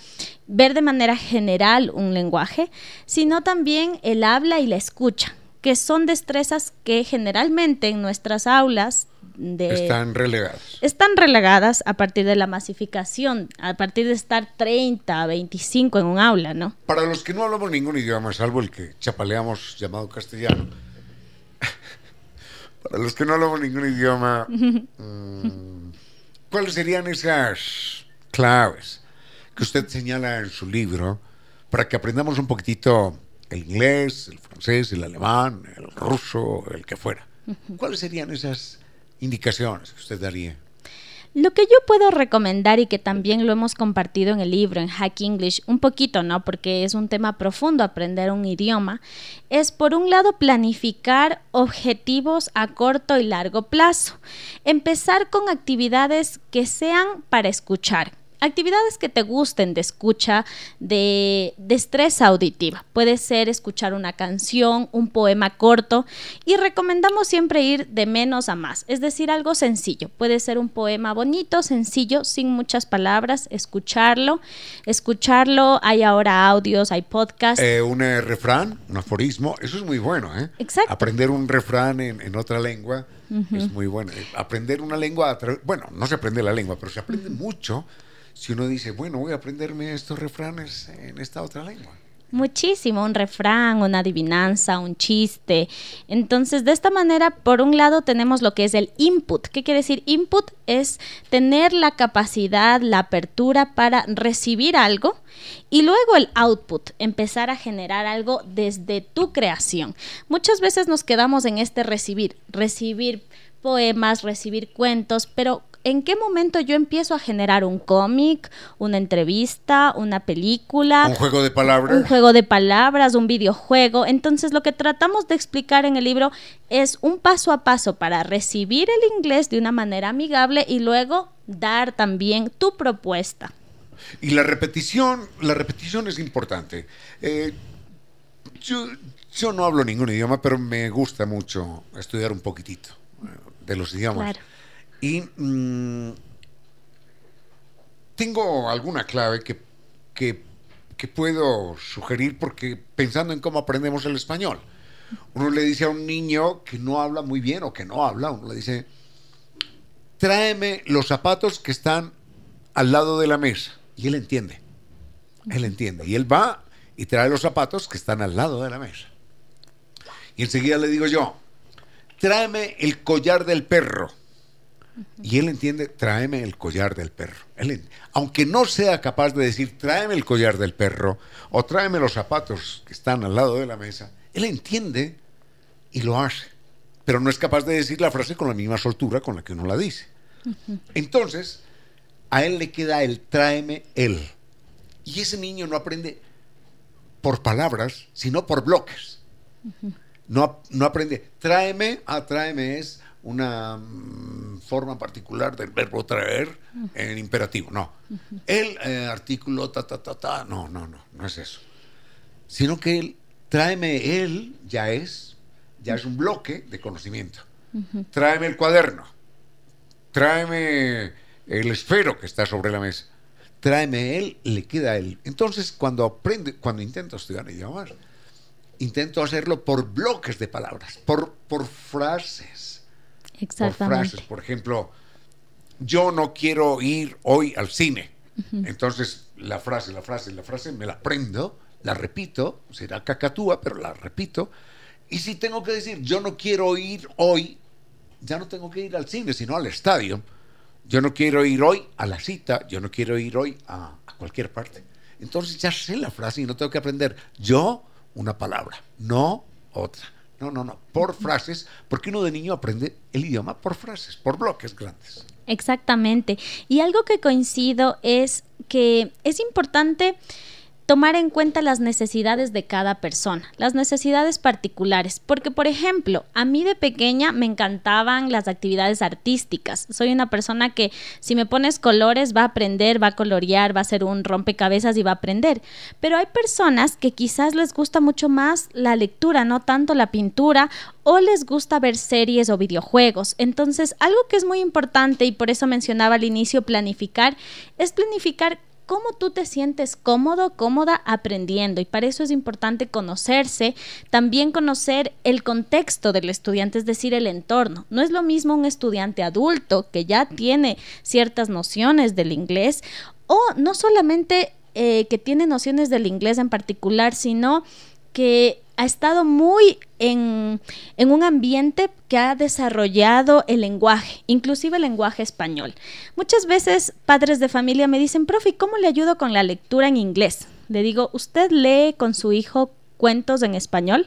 ver de manera general un lenguaje, sino también el habla y la escucha, que son destrezas que generalmente en nuestras aulas están relegadas. Están relegadas a partir de la masificación, a partir de estar 30, 25 en un aula, ¿no? Para los que no hablamos ningún idioma, salvo el que chapaleamos llamado castellano, para los que no hablamos ningún idioma, mm, ¿cuáles serían esas claves que usted señala en su libro para que aprendamos un poquitito el inglés, el francés, el alemán, el ruso, el que fuera? ¿Cuáles serían esas indicaciones que usted daría? Lo que yo puedo recomendar y que también lo hemos compartido en el libro, en Hack English, un poquito, ¿no? Porque es un tema profundo aprender un idioma, es por un lado planificar objetivos a corto y largo plazo. Empezar con actividades que sean para escuchar, actividades que te gusten de escucha, de destreza auditiva. Puede ser escuchar una canción, un poema corto y recomendamos siempre ir de menos a más, es decir, algo sencillo. Puede ser un poema bonito, sencillo, sin muchas palabras, escucharlo. Escucharlo, hay ahora audios, hay podcasts. Eh, un eh, refrán, un aforismo, eso es muy bueno, ¿eh? Exacto. Aprender un refrán en, otra lengua es muy bueno. Aprender una lengua, bueno, no se aprende la lengua, pero se aprende mucho si uno dice, bueno, voy a aprenderme estos refranes en esta otra lengua. Muchísimo, un refrán, una adivinanza, un chiste. Entonces, de esta manera, por un lado tenemos lo que es el input. ¿Qué quiere decir? Input es tener la capacidad, la apertura para recibir algo y luego el output, empezar a generar algo desde tu creación. Muchas veces nos quedamos en este recibir, recibir poemas, recibir cuentos, pero ¿en qué momento yo empiezo a generar un cómic, una entrevista, una película? Un juego de palabras. Un juego de palabras, un videojuego. Entonces lo que tratamos de explicar en el libro es un paso a paso para recibir el inglés de una manera amigable y luego dar también tu propuesta. Y la repetición, la repetición es importante. Eh, yo, no hablo ningún idioma, pero me gusta mucho estudiar un poquitito eh, de los idiomas. Y mm, tengo alguna clave que, que, que puedo sugerir porque pensando en cómo aprendemos el español. Uno le dice a un niño que no habla muy bien o que no habla, uno le dice, tráeme los zapatos que están al lado de la mesa. Y él entiende. Él entiende. Y él va y trae los zapatos que están al lado de la mesa. Y enseguida le digo yo, tráeme el collar del perro. Y él entiende, tráeme el collar del perro. aunque no sea capaz de decir, tráeme el collar del perro o tráeme los zapatos que están al lado de la mesa, él entiende y lo hace. Pero no es capaz de decir la frase con la misma soltura con la que uno la dice. Entonces, a él le queda el tráeme él. Y ese niño no aprende por palabras, sino por bloques. no, no, aprende, tráeme, ah, tráeme es una mm, forma particular del verbo traer en imperativo, no. El eh, artículo, ta, ta, ta, ta, no, no, no, no es eso. Sino que él, tráeme él, ya es, ya es un bloque de conocimiento. Tráeme el cuaderno, tráeme el esfero que está sobre la mesa. Tráeme él, le queda él. Entonces, cuando aprende, cuando intento estudiar idiomas, intento hacerlo por bloques de palabras, por, por frases. Exactamente. Por frases. Por ejemplo, yo no quiero ir hoy al cine. Entonces, la frase, la frase, la frase, me la aprendo, la repito, será cacatúa, pero la repito. Y si tengo que decir, yo no quiero ir hoy, ya no tengo que ir al cine, sino al estadio yo no quiero ir hoy a la cita, yo no quiero ir hoy a, cualquier parte. Entonces ya sé la frase y no tengo que aprender yo una palabra, no otra. No, no, no, por frases, porque uno de niño aprende el idioma por frases, por bloques grandes. Exactamente. Y algo que coincido es que es importante tomar en cuenta las necesidades de cada persona, las necesidades particulares, porque por ejemplo, a mí de pequeña me encantaban las actividades artísticas. Soy una persona que si me pones colores va a aprender, va a colorear, va a hacer un rompecabezas y va a aprender. Pero hay personas que quizás les gusta mucho más la lectura, no tanto la pintura, o les gusta ver series o videojuegos. Entonces, algo que es muy importante y por eso mencionaba al inicio planificar, es planificar cómo tú te sientes cómodo, cómoda aprendiendo. Y para eso es importante conocerse, también conocer el contexto del estudiante, es decir, el entorno. No es lo mismo un estudiante adulto que ya tiene ciertas nociones del inglés o no solamente eh, que tiene nociones del inglés en particular, sino que ha estado muy en, un ambiente que ha desarrollado el lenguaje, inclusive el lenguaje español. Muchas veces padres de familia me dicen, profe, ¿cómo le ayudo con la lectura en inglés? Le digo, ¿usted lee con su hijo cuentos en español?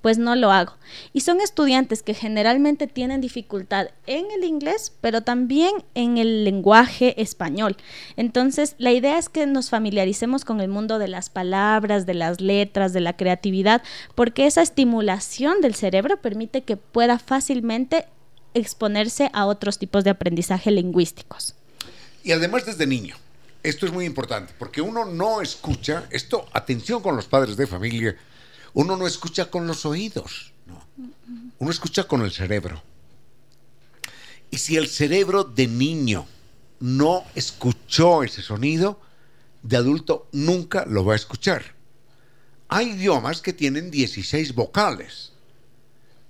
Pues no lo hago. Y son estudiantes que generalmente tienen dificultad en el inglés, pero también en el lenguaje español. Entonces, la idea es que nos familiaricemos con el mundo de las palabras, de las letras, de la creatividad, porque esa estimulación del cerebro permite que pueda fácilmente exponerse a otros tipos de aprendizaje lingüísticos. Y además desde niño. Esto es muy importante, porque uno no escucha, esto, atención con los padres de familia, uno no escucha con los oídos, uno escucha con el cerebro. Y si el cerebro de niño no escuchó ese sonido, de adulto nunca lo va a escuchar. Hay idiomas que tienen 16 vocales.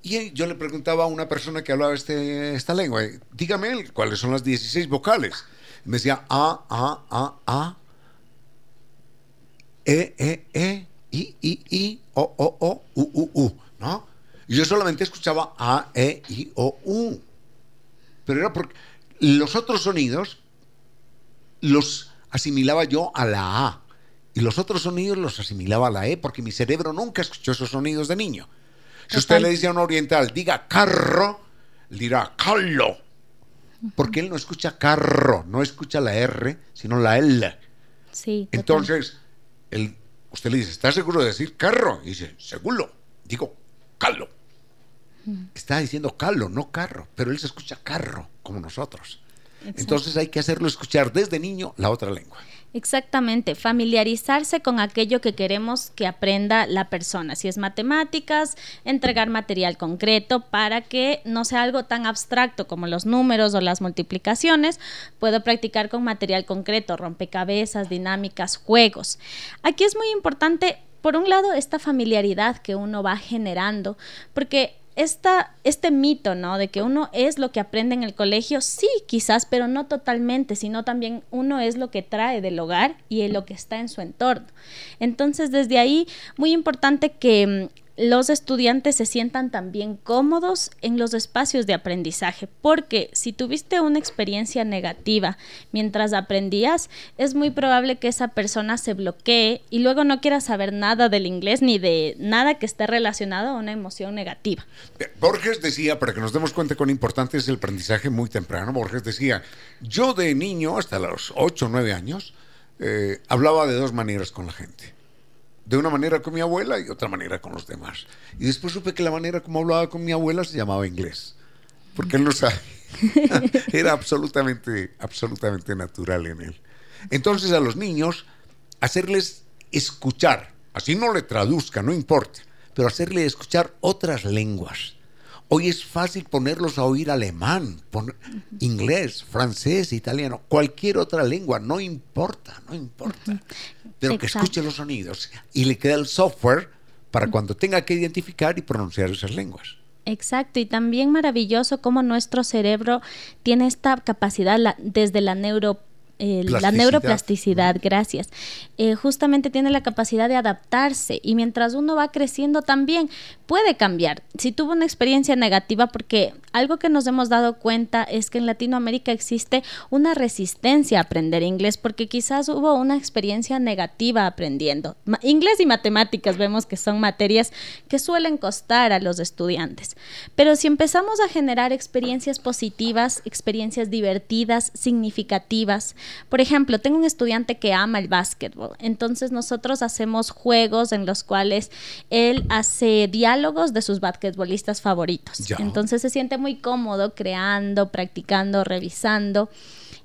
Y yo le preguntaba a una persona que hablaba este, esta lengua, dígame cuáles son las 16 vocales. me decía A, A, A, A, E, E, E, I, I, I, O, O, O, U, U, U, ¿no? Y yo solamente escuchaba A, E, I, O, U. Pero era porque los otros sonidos los asimilaba yo a la A. Y los otros sonidos los asimilaba a la E porque mi cerebro nunca escuchó esos sonidos de niño. Si usted le dice a un oriental, diga carro, dirá callo. Porque él no escucha carro, no escucha la R, sino la L. Sí. Entonces, el Usted le dice, ¿está seguro de decir carro? Y dice, seguro. Digo, calo. Está diciendo calo, no carro, pero él se escucha carro, como nosotros. Entonces hay que hacerlo escuchar desde niño la otra lengua. Exactamente, familiarizarse con aquello que queremos que aprenda la persona. Si es matemáticas, entregar material concreto para que no sea algo tan abstracto como los números o las multiplicaciones. Puedo practicar con material concreto, rompecabezas, dinámicas, juegos. Aquí es muy importante, por un lado, esta familiaridad que uno va generando, porque esta, este mito, ¿no? De que uno es lo que aprende en el colegio, sí, quizás, pero no totalmente, sino también uno es lo que trae del hogar y lo que está en su entorno. Entonces, desde ahí, muy importante que mm, los estudiantes se sientan también cómodos en los espacios de aprendizaje, porque si tuviste una experiencia negativa mientras aprendías, es muy probable que esa persona se bloquee y luego no quiera saber nada del inglés ni de nada que esté relacionado a una emoción negativa. Borges decía, para que nos demos cuenta cuán importante es el aprendizaje muy temprano, Borges decía, yo de niño, hasta los 8 o 9 años, eh, hablaba de dos maneras con la gente de una manera con mi abuela y otra manera con los demás. Y después supe que la manera como hablaba con mi abuela se llamaba inglés, porque él no sabe. Era absolutamente, absolutamente natural en él. Entonces a los niños, hacerles escuchar, así no le traduzca, no importa, pero hacerle escuchar otras lenguas. Hoy es fácil ponerlos a oír alemán, inglés, francés, italiano, cualquier otra lengua, no importa, no importa pero que escuche los sonidos y le queda el software para cuando tenga que identificar y pronunciar esas lenguas. Exacto, y también maravilloso cómo nuestro cerebro tiene esta capacidad desde la neuro la neuroplasticidad, gracias, eh, justamente tiene la capacidad de adaptarse y mientras uno va creciendo también puede cambiar. Si tuvo una experiencia negativa, porque algo que nos hemos dado cuenta es que en Latinoamérica existe una resistencia a aprender inglés porque quizás hubo una experiencia negativa aprendiendo. inglés y matemáticas vemos que son materias que suelen costar a los estudiantes. Pero si empezamos a generar experiencias positivas, experiencias divertidas, significativas, por ejemplo, tengo un estudiante que ama el básquetbol, entonces nosotros hacemos juegos en los cuales él hace diálogos de sus basquetbolistas favoritos. Entonces se siente muy cómodo creando, practicando, revisando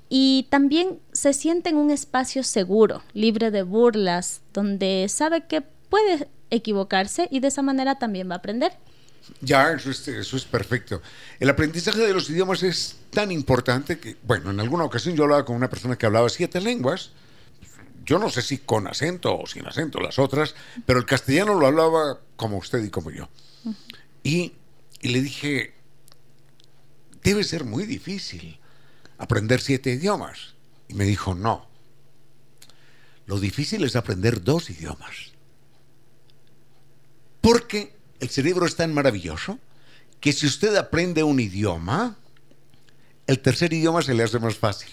y también se siente en un espacio seguro, libre de burlas, donde sabe que puede equivocarse y de esa manera también va a aprender. Ya, eso es, eso es perfecto. El aprendizaje de los idiomas es tan importante que, bueno, en alguna ocasión yo hablaba con una persona que hablaba siete lenguas, yo no sé si con acento o sin acento las otras, pero el castellano lo hablaba como usted y como yo. Y, y le dije, debe ser muy difícil aprender siete idiomas. Y me dijo, no. Lo difícil es aprender dos idiomas. Porque el cerebro es tan maravilloso que si usted aprende un idioma, el tercer idioma se le hace más fácil.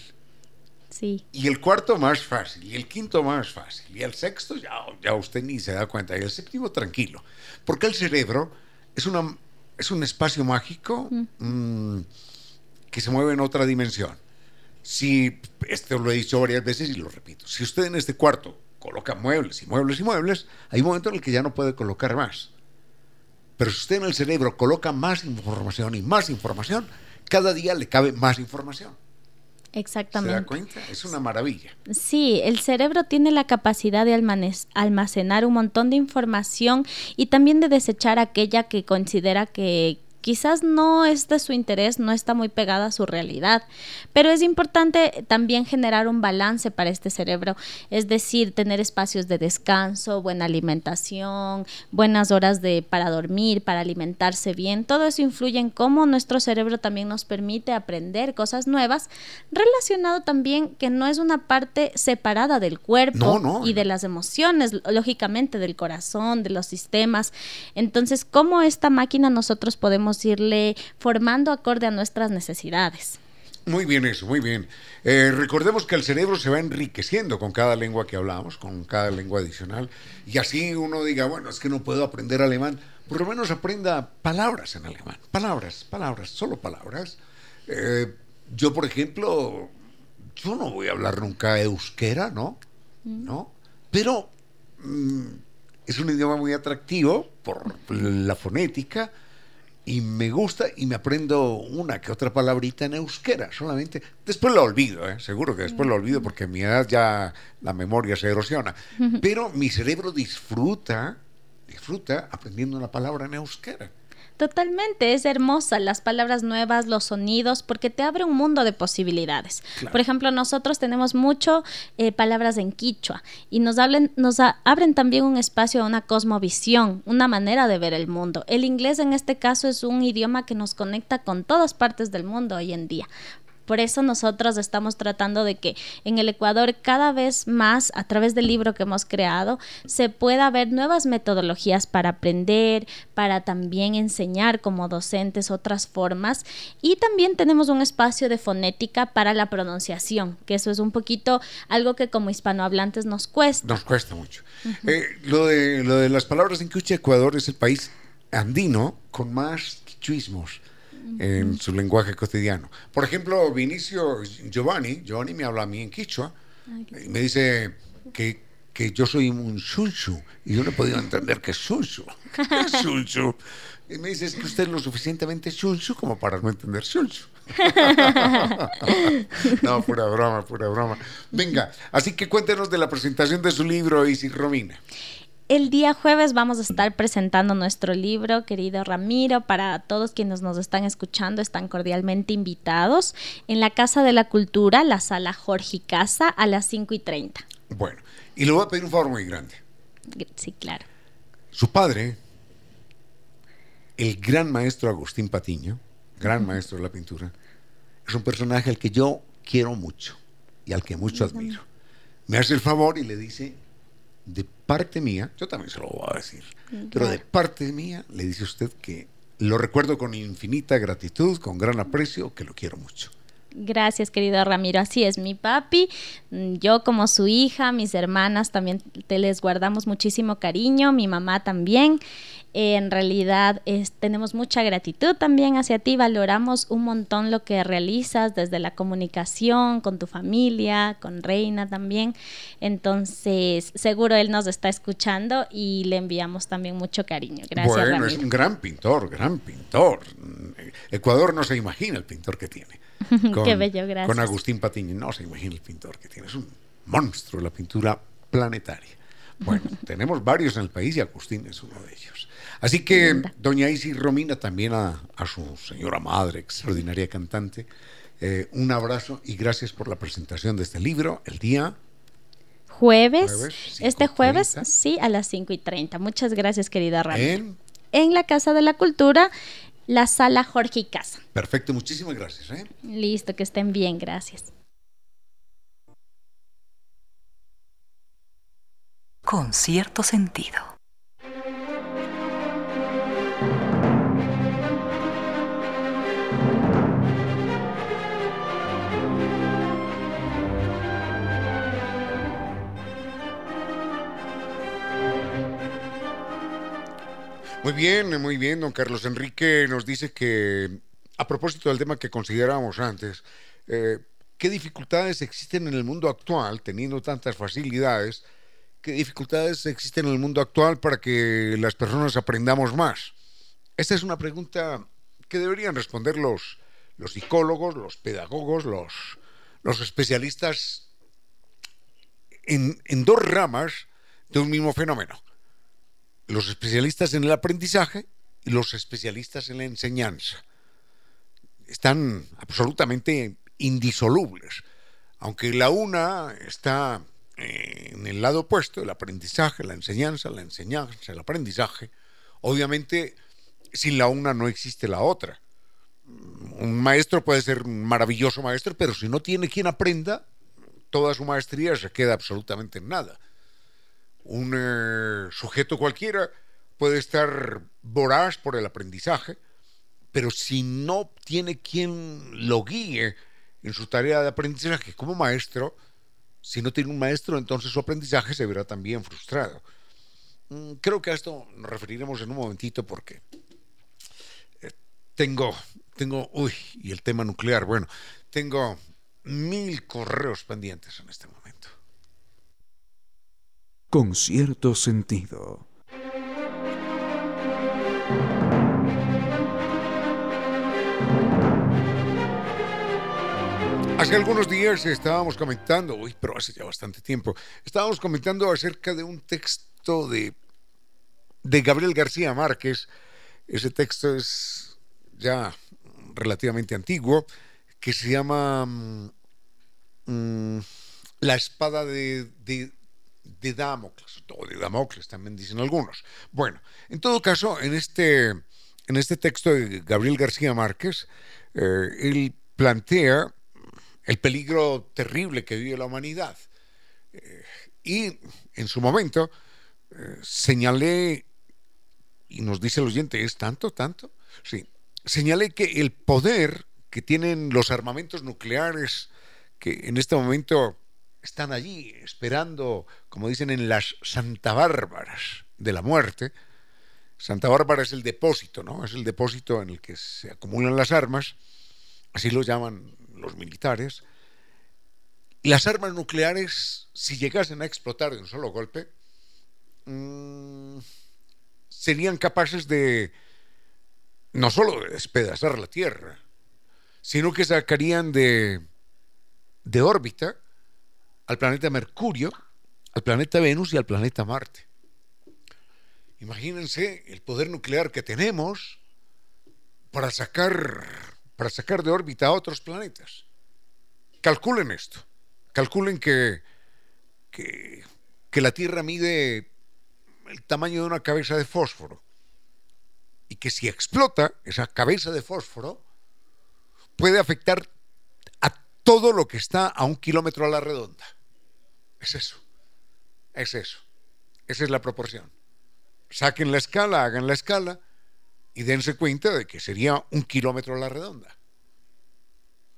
Sí. Y el cuarto más fácil, y el quinto más fácil, y el sexto ya, ya usted ni se da cuenta, y el séptimo tranquilo. Porque el cerebro es, una, es un espacio mágico mm, que se mueve en otra dimensión. Si, esto lo he dicho varias veces y lo repito, si usted en este cuarto coloca muebles y muebles y muebles, hay un momento en el que ya no puede colocar más. Pero si usted en el cerebro coloca más información y más información, cada día le cabe más información. Exactamente. ¿Se da cuenta? Es una maravilla. Sí, el cerebro tiene la capacidad de almacenar un montón de información y también de desechar aquella que considera que, quizás no es de su interés, no está muy pegada a su realidad, pero es importante también generar un balance para este cerebro, es decir, tener espacios de descanso, buena alimentación, buenas horas de para dormir, para alimentarse bien, todo eso influye en cómo nuestro cerebro también nos permite aprender cosas nuevas, relacionado también que no es una parte separada del cuerpo y de las emociones, lógicamente del corazón, de los sistemas. Entonces, cómo esta máquina nosotros podemos irle formando acorde a nuestras necesidades. Muy bien eso, muy bien. Eh, recordemos que el cerebro se va enriqueciendo con cada lengua que hablamos, con cada lengua adicional, y así uno diga, bueno, es que no puedo aprender alemán, por lo menos aprenda palabras en alemán, palabras, palabras, solo palabras. Eh, yo, por ejemplo, yo no voy a hablar nunca euskera, ¿no? Mm. ¿No? Pero mm, es un idioma muy atractivo por la fonética, y me gusta y me aprendo una que otra palabrita en euskera, solamente. Después lo olvido, ¿eh? seguro que después lo olvido porque a mi edad ya la memoria se erosiona. Pero mi cerebro disfruta, disfruta aprendiendo una palabra en euskera. Totalmente, es hermosa las palabras nuevas, los sonidos, porque te abre un mundo de posibilidades. Por ejemplo, nosotros tenemos mucho eh, palabras en quichua y nos, hablen, nos abren también un espacio a una cosmovisión, una manera de ver el mundo. El inglés en este caso es un idioma que nos conecta con todas partes del mundo hoy en día. Por eso nosotros estamos tratando de que en el Ecuador cada vez más, a través del libro que hemos creado, se pueda ver nuevas metodologías para aprender, para también enseñar como docentes otras formas. Y también tenemos un espacio de fonética para la pronunciación, que eso es un poquito algo que como hispanohablantes nos cuesta. Nos cuesta mucho. Eh, lo, de, lo de las palabras en quichua, Ecuador es el país andino con más quichuismos en su lenguaje cotidiano. Por ejemplo, Vinicio Giovanni, Giovanni me habla a mí en quichua y me dice que, que yo soy un shunchu y yo no he podido entender que es shunchu. shunchu? Y me dice, es que usted es lo suficientemente shunchu como para no entender shunchu. no, pura broma, pura broma. Venga, así que cuéntenos de la presentación de su libro, Isis Romina. El día jueves vamos a estar presentando nuestro libro, querido Ramiro. Para todos quienes nos están escuchando, están cordialmente invitados en la Casa de la Cultura, la sala Jorge Casa, a las 5 y 30. Bueno, y le voy a pedir un favor muy grande. Sí, claro. Su padre, el gran maestro Agustín Patiño, gran maestro de la pintura, es un personaje al que yo quiero mucho y al que mucho admiro. Me hace el favor y le dice de parte mía, yo también se lo voy a decir, pero de parte mía le dice usted que lo recuerdo con infinita gratitud, con gran aprecio, que lo quiero mucho. Gracias, querido Ramiro. Así es, mi papi, yo como su hija, mis hermanas también te les guardamos muchísimo cariño, mi mamá también en realidad tenemos mucha gratitud también hacia ti, valoramos un montón lo que realizas desde la comunicación con tu familia, con Reina también. Entonces, seguro él nos está escuchando y le enviamos también mucho cariño. Gracias. Bueno, es un gran pintor, gran pintor. Ecuador no se imagina el pintor que tiene. Qué bello, gracias. Con Agustín Patiño no se imagina el pintor que tiene. Es un monstruo la pintura planetaria. Bueno, tenemos varios en el país y Agustín es uno de ellos. Así que, doña Isis Romina, también a, su señora madre, extraordinaria cantante, eh, un abrazo y gracias por la presentación de este libro el día jueves. este jueves, sí, a las 5 y 30. Muchas gracias, querida Ramiro. ¿En? en la Casa de la Cultura, la sala Jorge y Casa. Perfecto, muchísimas gracias. ¿eh? Listo, que estén bien, gracias. Con cierto sentido. Muy bien, muy bien, don Carlos Enrique nos dice que, a propósito del tema que considerábamos antes, eh, ¿qué dificultades existen en el mundo actual, teniendo tantas facilidades? ¿Qué dificultades existen en el mundo actual para que las personas aprendamos más? Esta es una pregunta que deberían responder los, los psicólogos, los pedagogos, los, los especialistas en, en dos ramas de un mismo fenómeno los especialistas en el aprendizaje y los especialistas en la enseñanza. Están absolutamente indisolubles. Aunque la una está en el lado opuesto, el aprendizaje, la enseñanza, la enseñanza, el aprendizaje, obviamente sin la una no existe la otra. Un maestro puede ser un maravilloso maestro, pero si no tiene quien aprenda, toda su maestría se queda absolutamente en nada un eh, sujeto cualquiera puede estar voraz por el aprendizaje, pero si no tiene quien lo guíe en su tarea de aprendizaje como maestro, si no tiene un maestro, entonces su aprendizaje se verá también frustrado. Mm, creo que a esto nos referiremos en un momentito porque eh, tengo, tengo, uy, y el tema nuclear, bueno, tengo mil correos pendientes en este momento con cierto sentido. Hace algunos días estábamos comentando, uy, pero hace ya bastante tiempo, estábamos comentando acerca de un texto de, de Gabriel García Márquez. Ese texto es ya relativamente antiguo, que se llama mm, mm, La espada de, de, Damocles, o de Damocles también dicen algunos. Bueno, en todo caso, en este, en este texto de Gabriel García Márquez, eh, él plantea el peligro terrible que vive la humanidad. Eh, y en su momento eh, señalé, y nos dice el oyente, ¿es tanto, tanto? Sí, señalé que el poder que tienen los armamentos nucleares que en este momento están allí esperando, como dicen en las Santa Bárbaras de la muerte, Santa Bárbara es el depósito, ¿no? Es el depósito en el que se acumulan las armas, así lo llaman los militares, las armas nucleares, si llegasen a explotar de un solo golpe, mmm, serían capaces de no solo de despedazar la Tierra, sino que sacarían de, de órbita al planeta Mercurio, al planeta Venus y al planeta Marte. Imagínense el poder nuclear que tenemos para sacar para sacar de órbita a otros planetas. Calculen esto. Calculen que, que, la Tierra mide el tamaño de una cabeza de fósforo. Y que si explota esa cabeza de fósforo, puede afectar a todo lo que está a un kilómetro a la redonda. Es eso. Es eso. Esa es la proporción. Saquen la escala, hagan la escala y dense cuenta de que sería un kilómetro a la redonda.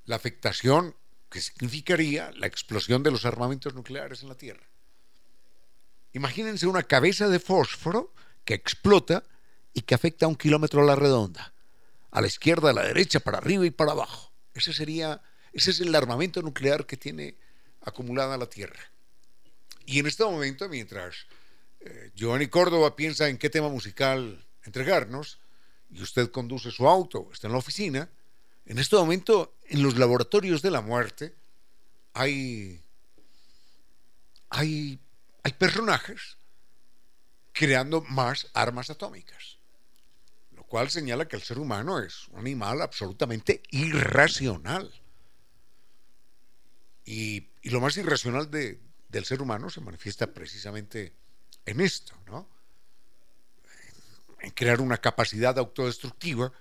La afectación que significaría la explosión de los armamentos nucleares en la Tierra. Imagínense una cabeza de fósforo que explota y que afecta a un kilómetro a la redonda, a la izquierda, a la derecha, para arriba y para abajo. Ese sería, ese es el armamento nuclear que tiene acumulada la Tierra. Y en este momento, mientras eh, Giovanni Córdoba piensa en qué tema musical entregarnos, y usted conduce su auto, está en la oficina, en este momento en los laboratorios de la muerte hay, hay, hay personajes creando más armas atómicas, lo cual señala que el ser humano es un animal absolutamente irracional. Y, y lo más irracional de, del ser humano se manifiesta precisamente en esto, ¿no? En crear una capacidad autodestructiva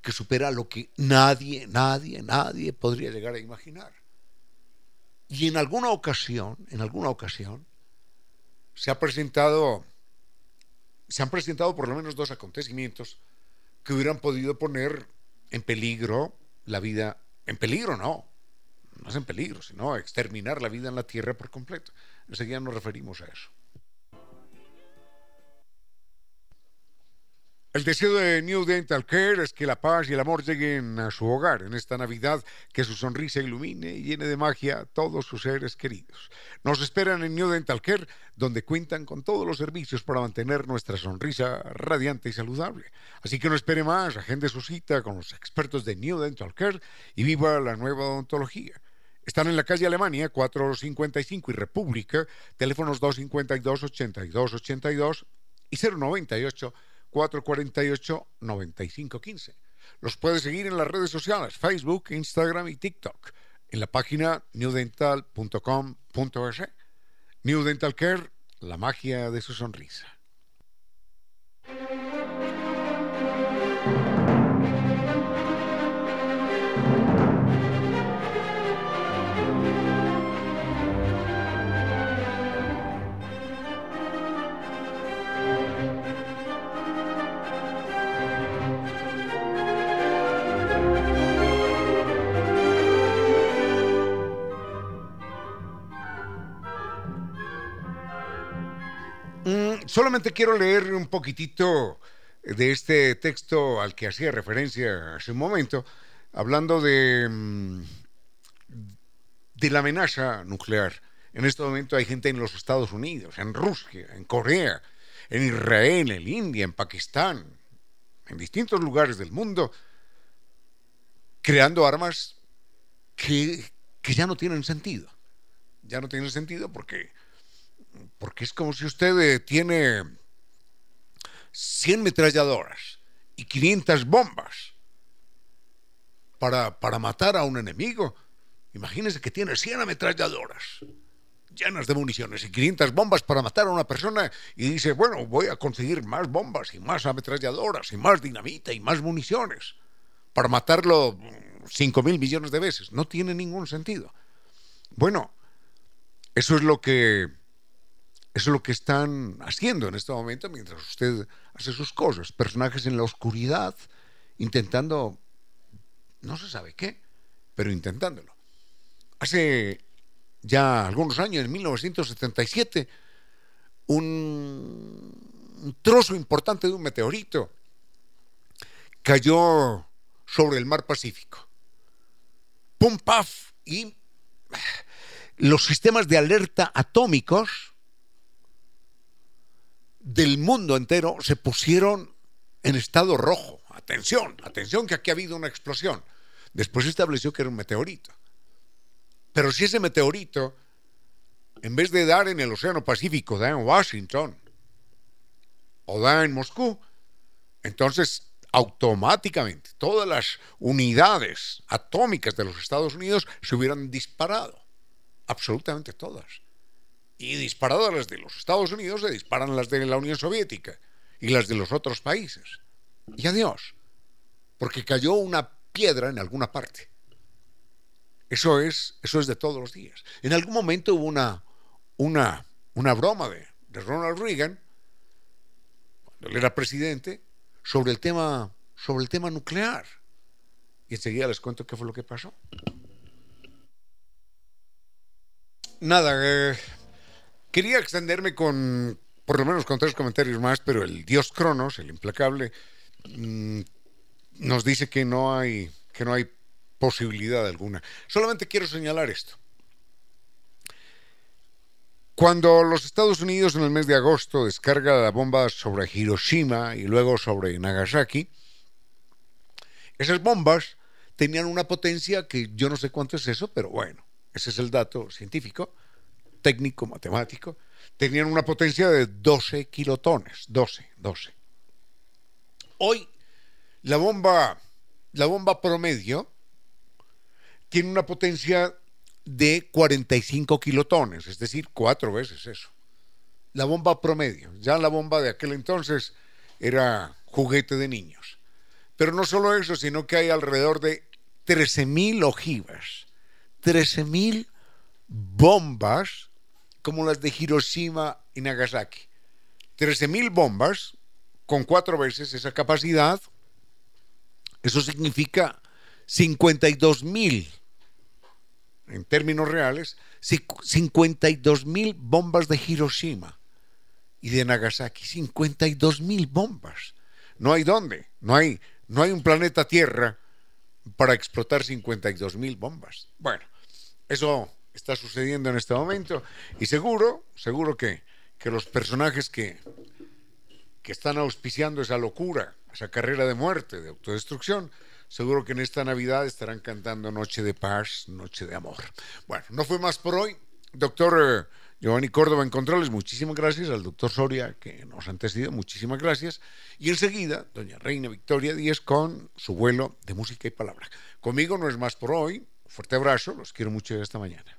que supera lo que nadie, nadie, nadie podría llegar a imaginar. Y en alguna ocasión, en alguna ocasión, se ha presentado, se han presentado por lo menos dos acontecimientos que hubieran podido poner en peligro la vida, en peligro no, no es en peligro, sino exterminar la vida en la Tierra por completo. Enseguida nos referimos a eso. El deseo de New Dental Care es que la paz y el amor lleguen a su hogar en esta Navidad, que su sonrisa ilumine y llene de magia a todos sus seres queridos. Nos esperan en New Dental Care, donde cuentan con todos los servicios para mantener nuestra sonrisa radiante y saludable. Así que no espere más, agende su cita con los expertos de New Dental Care y viva la nueva odontología. Están en la calle Alemania, 455 y República, teléfonos 252-8282 y 098 448-9515. Los puedes seguir en las redes sociales, Facebook, Instagram y TikTok, en la página newdental.com.es. New Dental Care, la magia de su sonrisa. Solamente quiero leer un poquitito de este texto al que hacía referencia hace un momento, hablando de, mm, de la amenaza nuclear. En este momento hay gente en los Estados Unidos, en Rusia, en Corea, en Israel, en India, en Pakistán, en distintos lugares del mundo, creando armas que, que ya no tienen sentido. Ya no tienen sentido porque, porque es como si usted eh, tiene 100 metralladoras y 500 bombas para, para matar a un enemigo. Imagínese que tiene 100 ametralladoras llenas de municiones y 500 bombas para matar a una persona y dice, bueno, voy a conseguir más bombas y más ametralladoras y más dinamita y más municiones para matarlo 5 mil millones de veces. No tiene ningún sentido. Bueno, eso es lo que es lo que están haciendo en este momento mientras usted hace sus cosas. Personajes en la oscuridad intentando, no se sabe qué, pero intentándolo. Hace ya algunos años, en 1977, un, trozo importante de un meteorito cayó sobre el mar Pacífico. Pum, paf, y los sistemas de alerta atómicos del mundo entero se pusieron en estado rojo. Atención, atención que aquí ha habido una explosión. Después se estableció que era un meteorito. Pero si ese meteorito, en vez de dar en el Océano Pacífico, da en Washington o da en Moscú, entonces automáticamente todas las unidades atómicas de los Estados Unidos se hubieran disparado. Absolutamente todas. Y disparadas las de los Estados Unidos se disparan las de la Unión Soviética y las de los otros países. Y adiós. Porque cayó una piedra en alguna parte. Eso es, eso es de todos los días. En algún momento hubo una, una, una broma de, de Ronald Reagan, cuando él era presidente, sobre el tema, sobre el tema nuclear. Y enseguida les cuento qué fue lo que pasó. Nada, eh, quería extenderme con, por lo menos con tres comentarios más, pero el dios Cronos, el implacable, mm, nos dice que no hay, que no hay posibilidad alguna. Solamente quiero señalar esto. Cuando los Estados Unidos en el mes de agosto descarga la bomba sobre Hiroshima y luego sobre Nagasaki, esas bombas tenían una potencia que yo no sé cuánto es eso, pero bueno, ese es el dato científico, técnico, matemático, tenían una potencia de 12 kilotones, 12, 12. Hoy la bomba, la bomba promedio tiene una potencia de 45 kilotones, es decir, cuatro veces eso. La bomba promedio, ya la bomba de aquel entonces era juguete de niños. Pero no solo eso, sino que hay alrededor de 13.000 ojivas, 13.000 bombas como las de Hiroshima y Nagasaki. 13.000 bombas con cuatro veces esa capacidad. Eso significa 52 mil, en términos reales, 52 mil bombas de Hiroshima y de Nagasaki. 52 mil bombas. No hay dónde, no hay, no hay un planeta Tierra para explotar 52 mil bombas. Bueno, eso está sucediendo en este momento y seguro, seguro que, que los personajes que, que están auspiciando esa locura, esa carrera de muerte, de autodestrucción, Seguro que en esta Navidad estarán cantando Noche de Paz, Noche de Amor. Bueno, no fue más por hoy. Doctor eh, Giovanni Córdoba en Controles, muchísimas gracias. Al doctor Soria, que nos ha antecedido, muchísimas gracias. Y enseguida, doña Reina Victoria Díez con su vuelo de música y palabra. Conmigo no es más por hoy. fuerte abrazo, los quiero mucho esta mañana.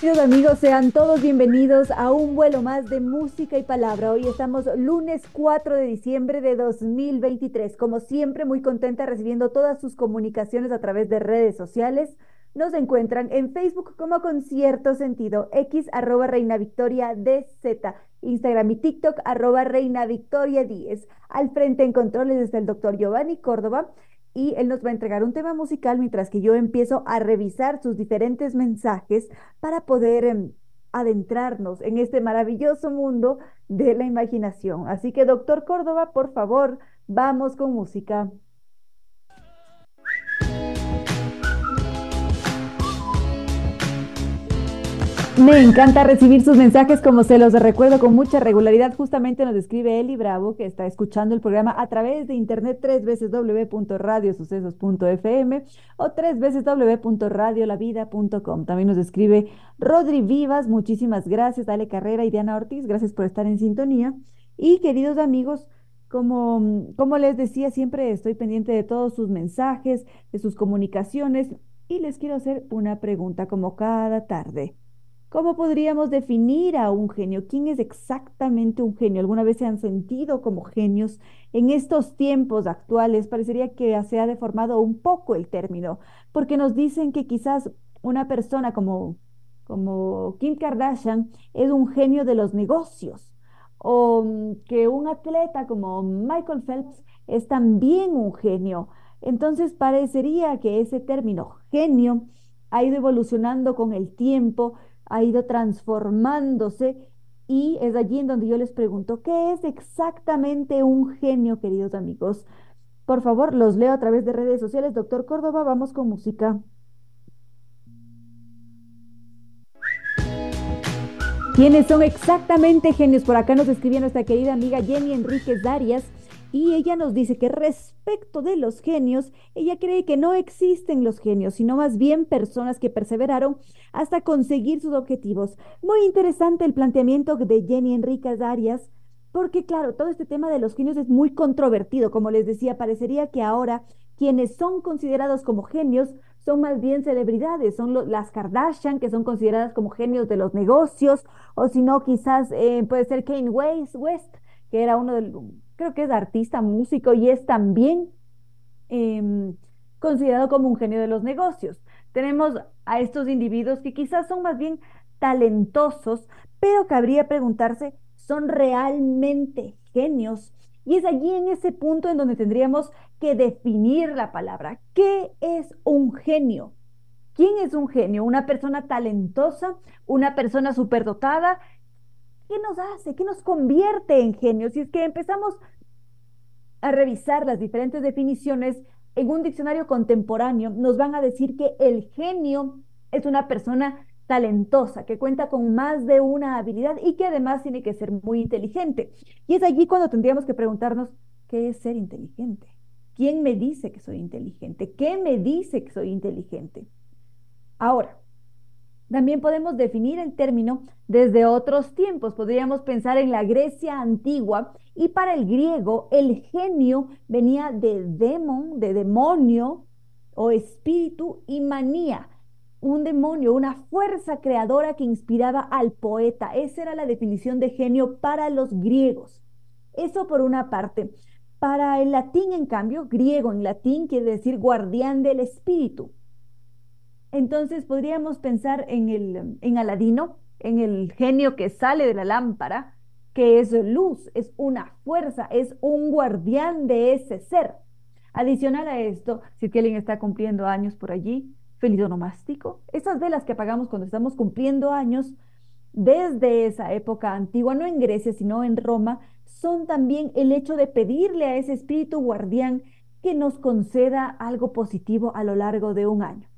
Queridos amigos, sean todos bienvenidos a un vuelo más de música y palabra. Hoy estamos lunes 4 de diciembre de 2023. Como siempre, muy contenta recibiendo todas sus comunicaciones a través de redes sociales nos encuentran en Facebook como con cierto sentido, X arroba Reina Victoria DZ, Instagram y TikTok arroba Reina Victoria 10. Al frente en controles está el doctor Giovanni Córdoba y él nos va a entregar un tema musical mientras que yo empiezo a revisar sus diferentes mensajes para poder em, adentrarnos en este maravilloso mundo de la imaginación. Así que, doctor Córdoba, por favor, vamos con música. Me encanta recibir sus mensajes, como se los recuerdo con mucha regularidad. Justamente nos escribe Eli Bravo, que está escuchando el programa a través de internet tres veces www.radiosucesos.fm o tres veces www.radiolavida.com. También nos escribe Rodri Vivas, muchísimas gracias. Dale Carrera y Diana Ortiz, gracias por estar en sintonía. Y queridos amigos, como, como les decía, siempre estoy pendiente de todos sus mensajes, de sus comunicaciones y les quiero hacer una pregunta como cada tarde. ¿Cómo podríamos definir a un genio? ¿Quién es exactamente un genio? ¿Alguna vez se han sentido como genios? En estos tiempos actuales parecería que se ha deformado un poco el término, porque nos dicen que quizás una persona como, como Kim Kardashian es un genio de los negocios, o mm, que un atleta como Michael Phelps es también un genio. Entonces parecería que ese término genio ha ido evolucionando con el tiempo, ha ido transformándose y es allí en donde yo les pregunto, ¿qué es exactamente un genio, queridos amigos? Por favor, los leo a través de redes sociales. Doctor Córdoba, vamos con música. ¿Quiénes son exactamente genios? Por acá nos escribía nuestra querida amiga Jenny Enríquez Darias y ella nos dice que respecto de los genios, ella cree que no existen los genios, sino más bien personas que perseveraron hasta conseguir sus objetivos. Muy interesante el planteamiento de Jenny Enríquez Arias, porque claro, todo este tema de los genios es muy controvertido. Como les decía, parecería que ahora quienes son considerados como genios son más bien celebridades, son las Kardashian, que son consideradas como genios de los negocios, o si no, quizás eh, puede ser Kane West, que era uno de creo que es artista, músico y es también em, considerado como un genio de los negocios. Tenemos a estos individuos que quizás son más bien talentosos, pero cabría preguntarse, ¿son realmente genios? Y es allí en ese punto en donde tendríamos que definir la palabra. ¿Qué es un genio? ¿Quién es un genio? ¿Una persona talentosa? ¿Una persona superdotada? ¿Qué nos hace? ¿Qué nos convierte en genios? Si es que empezamos a revisar las diferentes definiciones en un diccionario contemporáneo, nos van a decir que el genio es una persona talentosa, que cuenta con más de una habilidad y que además tiene que ser muy inteligente. Y es allí cuando tendríamos que preguntarnos, ¿qué es ser inteligente? ¿Quién me dice que soy inteligente? ¿Qué me dice que soy inteligente? Ahora, también podemos definir el término desde otros tiempos. Podríamos pensar en la Grecia antigua y para el griego el genio venía de demon, de demonio o espíritu y manía. Un demonio, una fuerza creadora que inspiraba al poeta. Esa era la definición de genio para los griegos. Eso por una parte. Para el latín, en cambio, griego en latín quiere decir guardián del espíritu. Entonces podríamos pensar en, el, en Aladino, en el genio que sale de la lámpara, que es luz, es una fuerza, es un guardián de ese ser. Adicional a esto, si alguien está cumpliendo años por allí, feliz onomástico, esas velas que apagamos cuando estamos cumpliendo años, desde esa época antigua, no en Grecia, sino en Roma, son también el hecho de pedirle a ese espíritu guardián que nos conceda algo positivo a lo largo de un año.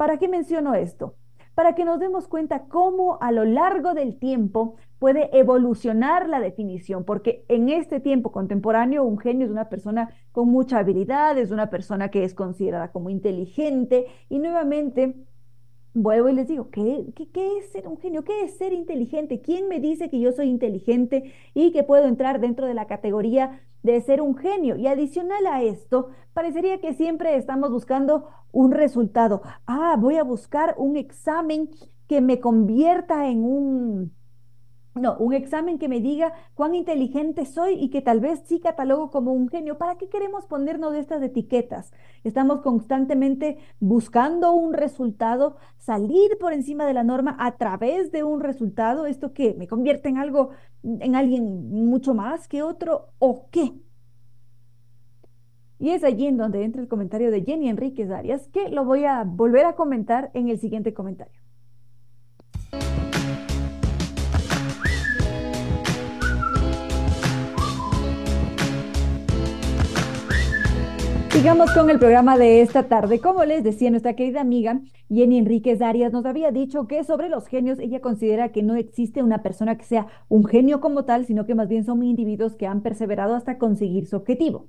¿Para qué menciono esto? Para que nos demos cuenta cómo a lo largo del tiempo puede evolucionar la definición, porque en este tiempo contemporáneo un genio es una persona con mucha habilidad, es una persona que es considerada como inteligente y nuevamente vuelvo y les digo, ¿qué, ¿qué, es ser un genio? ¿Qué es ser inteligente? ¿Quién me dice que yo soy inteligente y que puedo entrar dentro de la categoría de ser un genio? Y adicional a esto, parecería que siempre estamos buscando un resultado. Ah, voy a buscar un examen que me convierta en un no, un examen que me diga cuán inteligente soy y que tal vez sí catalogo como un genio. ¿Para qué queremos ponernos estas etiquetas? Estamos constantemente buscando un resultado, salir por encima de la norma a través de un resultado. ¿Esto qué? ¿Me convierte en algo, en alguien mucho más que otro o qué? Y es allí en donde entra el comentario de Jenny Enríquez Arias, que lo voy a volver a comentar en el siguiente comentario. Sigamos con el programa de esta tarde. Como les decía, nuestra querida amiga Jenny Enríquez Arias nos había dicho que sobre los genios ella considera que no existe una persona que sea un genio como tal, sino que más bien son individuos que han perseverado hasta conseguir su objetivo.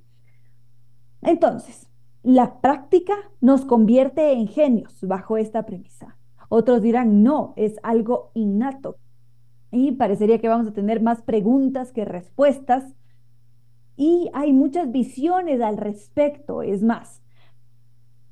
Entonces, la práctica nos convierte en genios bajo esta premisa. Otros dirán, no, es algo innato. Y parecería que vamos a tener más preguntas que respuestas y hay muchas visiones al respecto. Es más,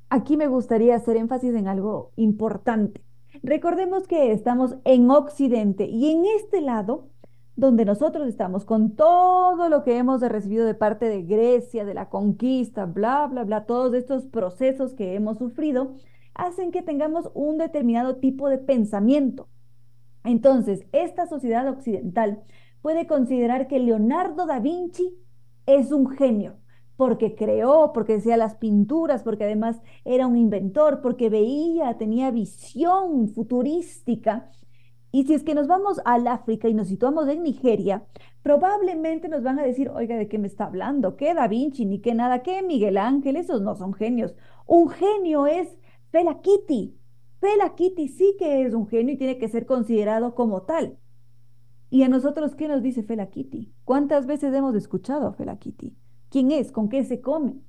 aquí me gustaría hacer énfasis en algo importante. Recordemos que estamos en Occidente y en este lado, donde nosotros estamos con todo lo que hemos recibido de parte de Grecia, de la conquista, bla, bla, bla, todos estos procesos que hemos sufrido, hacen que tengamos un determinado tipo de pensamiento. Entonces, esta sociedad occidental puede considerar que Leonardo da Vinci es un genio, porque creó, porque decía las pinturas, porque además era un inventor, porque veía, tenía visión futurística. Y si es que nos vamos al África y nos situamos en Nigeria, probablemente nos van a decir, oiga, ¿de qué me está hablando? ¿Qué Da Vinci? Ni qué nada, ¿qué Miguel Ángel? Esos no son genios. Un genio es Fela Kitty. Fela Kitty sí que es un genio y tiene que ser considerado como tal. ¿Y a nosotros qué nos dice Fela? ¿Cuántas veces hemos escuchado a Fela? ¿Quién es? ¿Con qué se come?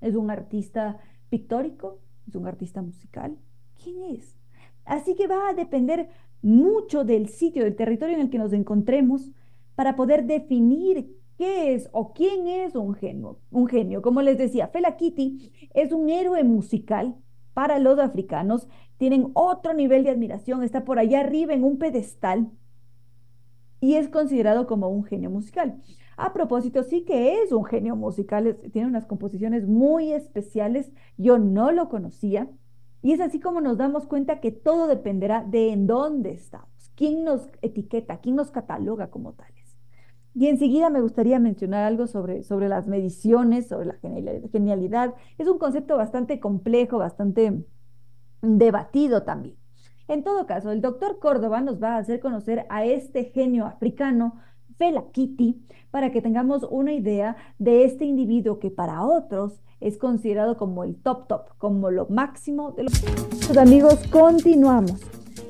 ¿Es un artista pictórico? ¿Es un artista musical? ¿Quién es? Así que va a depender mucho del sitio, del territorio en el que nos encontremos para poder definir qué es o quién es un genio. Un genio, como les decía, Fela es un héroe musical para los africanos. Tienen otro nivel de admiración, está por allá arriba en un pedestal y es considerado como un genio musical. A propósito, sí que es un genio musical, tiene unas composiciones muy especiales, yo no lo conocía, y es así como nos damos cuenta que todo dependerá de en dónde estamos, quién nos etiqueta, quién nos cataloga como tales. Y enseguida me gustaría mencionar algo sobre, sobre las mediciones, sobre la genialidad. Es un concepto bastante complejo, bastante debatido también. En todo caso, el doctor Córdoba nos va a hacer conocer a este genio africano, Fela Kitty, para que tengamos una idea de este individuo que para otros es considerado como el top top, como lo máximo de los... amigos, continuamos.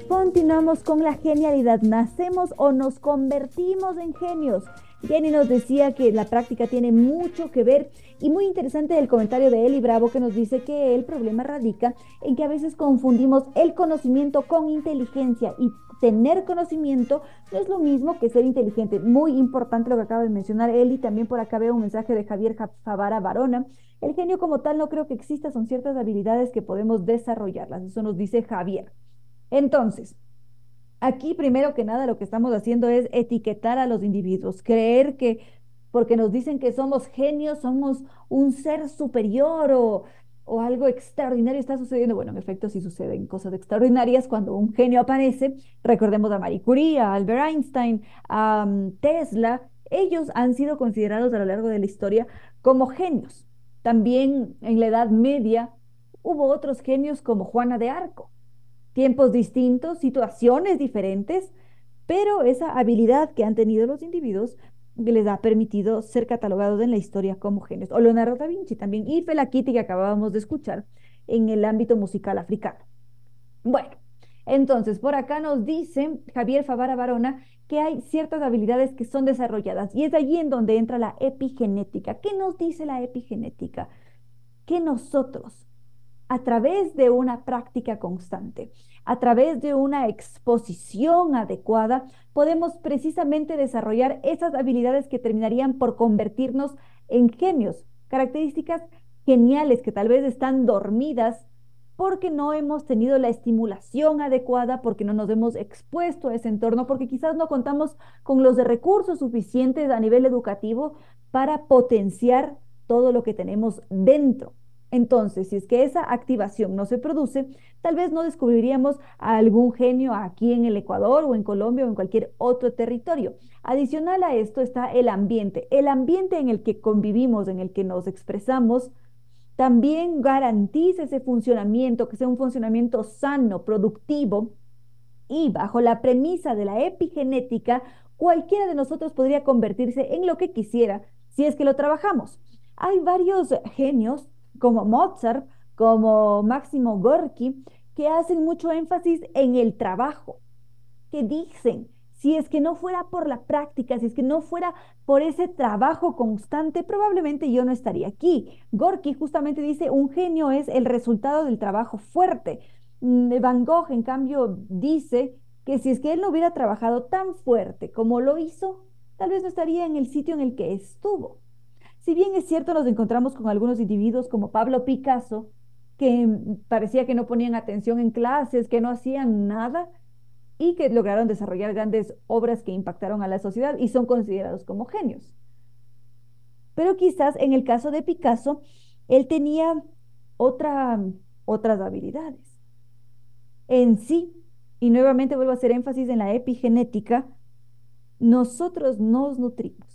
Continuamos con la genialidad. ¿Nacemos o nos convertimos en genios? Jenny nos decía que la práctica tiene mucho que ver y muy interesante el comentario de Eli Bravo que nos dice que el problema radica en que a veces confundimos el conocimiento con inteligencia y tener conocimiento no es lo mismo que ser inteligente. Muy importante lo que acaba de mencionar Eli. También por acá veo un mensaje de Javier Favara Barona. El genio como tal no creo que exista, son ciertas habilidades que podemos desarrollarlas. Eso nos dice Javier. Entonces, Aquí, primero que nada, lo que estamos haciendo es etiquetar a los individuos, creer que porque nos dicen que somos genios, somos un ser superior o, o algo extraordinario está sucediendo. Bueno, en efecto, sí suceden cosas extraordinarias cuando un genio aparece. Recordemos a Marie Curie, a Albert Einstein, a mm, Tesla. Ellos han sido considerados a lo largo de la historia como genios. También en la Edad Media hubo otros genios como Juana de Arco tiempos distintos, situaciones diferentes, pero esa habilidad que han tenido los individuos les ha permitido ser catalogados en la historia como genios. O Leonardo da Vinci también, y Fela Kitty que acabábamos de escuchar en el ámbito musical africano. Bueno, entonces por acá nos dice Javier Favara Barona que hay ciertas habilidades que son desarrolladas y es allí en donde entra la epigenética. ¿Qué nos dice la epigenética? Que nosotros a través de una práctica constante, a través de una exposición adecuada, podemos precisamente desarrollar esas habilidades que terminarían por convertirnos en genios, características geniales que tal vez están dormidas porque no hemos tenido la estimulación adecuada, porque no nos hemos expuesto a ese entorno, porque quizás no contamos con los recursos suficientes a nivel educativo para potenciar todo lo que tenemos dentro. Entonces, si es que esa activación no se produce, tal vez no descubriríamos a algún genio aquí en el Ecuador o en Colombia o en cualquier otro territorio. Adicional a esto está el ambiente. El ambiente en el que convivimos, en el que nos expresamos, también garantiza ese funcionamiento, que sea un funcionamiento sano, productivo, y bajo la premisa de la epigenética, cualquiera de nosotros podría convertirse en lo que quisiera si es que lo trabajamos. Hay varios genios como Mozart, como Máximo Gorky, que hacen mucho énfasis en el trabajo, que dicen, si es que no fuera por la práctica, si es que no fuera por ese trabajo constante, probablemente yo no estaría aquí. Gorky justamente dice, un genio es el resultado del trabajo fuerte. Mm, Van Gogh, en cambio, dice que si es que él no hubiera trabajado tan fuerte como lo hizo, tal vez no estaría en el sitio en el que estuvo. Si bien es cierto, nos encontramos con algunos individuos como Pablo Picasso, que parecía que no ponían atención en clases, que no hacían nada y que lograron desarrollar grandes obras que impactaron a la sociedad y son considerados como genios. Pero quizás en el caso de Picasso, él tenía otra, otras habilidades. En sí, y nuevamente vuelvo a hacer énfasis en la epigenética, nosotros nos nutrimos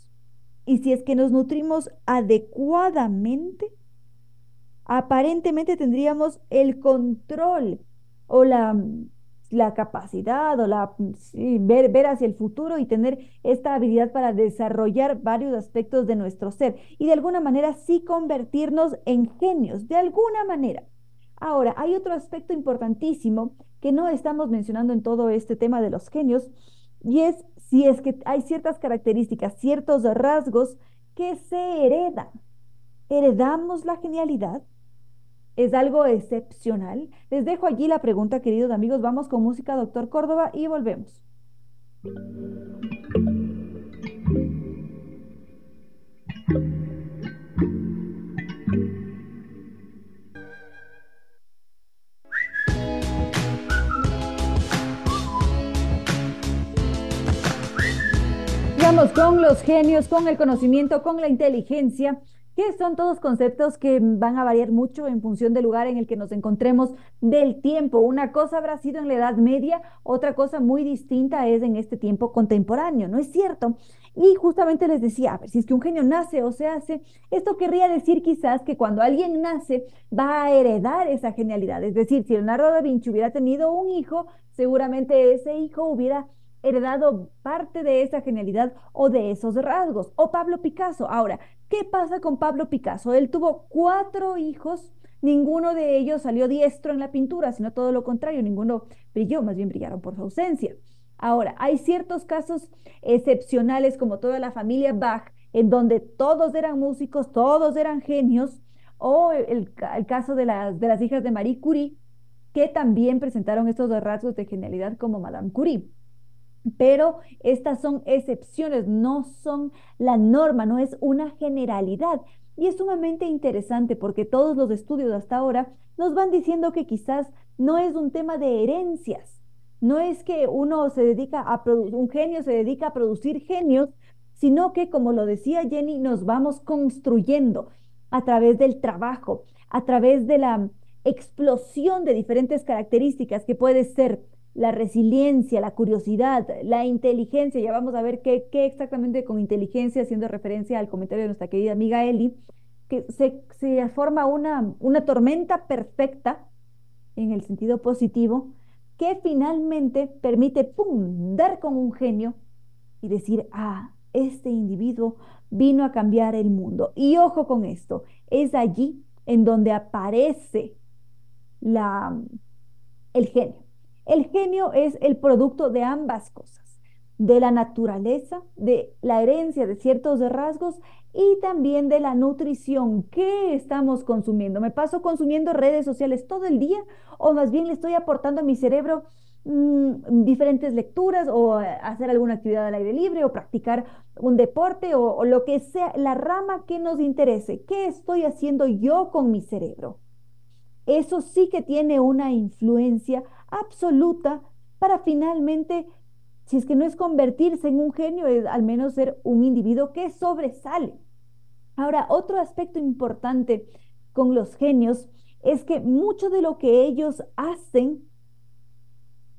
y si es que nos nutrimos adecuadamente, aparentemente tendríamos el control o la, la capacidad o la ver, ver hacia el futuro y tener esta habilidad para desarrollar varios aspectos de nuestro ser y de alguna manera sí convertirnos en genios, de alguna manera. Ahora, hay otro aspecto importantísimo que no estamos mencionando en todo este tema de los genios y es si es que hay ciertas características, ciertos rasgos que se heredan. ¿Heredamos la genialidad? ¿Es algo excepcional? Les dejo allí la pregunta, queridos amigos. Vamos con música, doctor Córdoba, y volvemos. Con los genios, con el conocimiento, con la inteligencia, que son todos conceptos que van a variar mucho en función del lugar en el que nos encontremos, del tiempo. Una cosa habrá sido en la Edad Media, otra cosa muy distinta es en este tiempo contemporáneo, ¿no es cierto? Y justamente les decía, a ver, si es que un genio nace o se hace, esto querría decir quizás que cuando alguien nace va a heredar esa genialidad. Es decir, si Leonardo da Vinci hubiera tenido un hijo, seguramente ese hijo hubiera heredado parte de esa genialidad o de esos rasgos. O Pablo Picasso. Ahora, ¿qué pasa con Pablo Picasso? Él tuvo cuatro hijos, ninguno de ellos salió diestro en la pintura, sino todo lo contrario, ninguno brilló, más bien brillaron por su ausencia. Ahora, hay ciertos casos excepcionales, como toda la familia Bach, en donde todos eran músicos, todos eran genios, o el, caso de las, de las hijas de Marie Curie, que también presentaron estos rasgos de genialidad como Madame Curie. Pero estas son excepciones, no son la norma, no es una generalidad. Y es sumamente interesante porque todos los estudios hasta ahora nos van diciendo que quizás no es un tema de herencias, no es que uno se dedica a un genio se dedica a producir genios, sino que, como lo decía Jenny, nos vamos construyendo a través del trabajo, a través de la explosión de diferentes características que puede ser la resiliencia, la curiosidad, la inteligencia. Ya vamos a ver qué, exactamente con inteligencia, haciendo referencia al comentario de nuestra querida amiga Eli, que se, se forma una, una tormenta perfecta en el sentido positivo que finalmente permite, dar con un genio y decir, ah, este individuo vino a cambiar el mundo. Y ojo con esto, es allí en donde aparece la, el genio. El genio es el producto de ambas cosas, de la naturaleza, de la herencia de ciertos rasgos y también de la nutrición. ¿Qué estamos consumiendo? ¿Me paso consumiendo redes sociales todo el día o más bien le estoy aportando a mi cerebro mm, diferentes lecturas o hacer alguna actividad al aire libre o practicar un deporte o, o lo que sea, la rama que nos interese? ¿Qué estoy haciendo yo con mi cerebro? Eso sí que tiene una influencia absoluta para finalmente, si es que no es convertirse en un genio, es al menos ser un individuo que sobresale. Ahora, otro aspecto importante con los genios es que mucho de lo que ellos hacen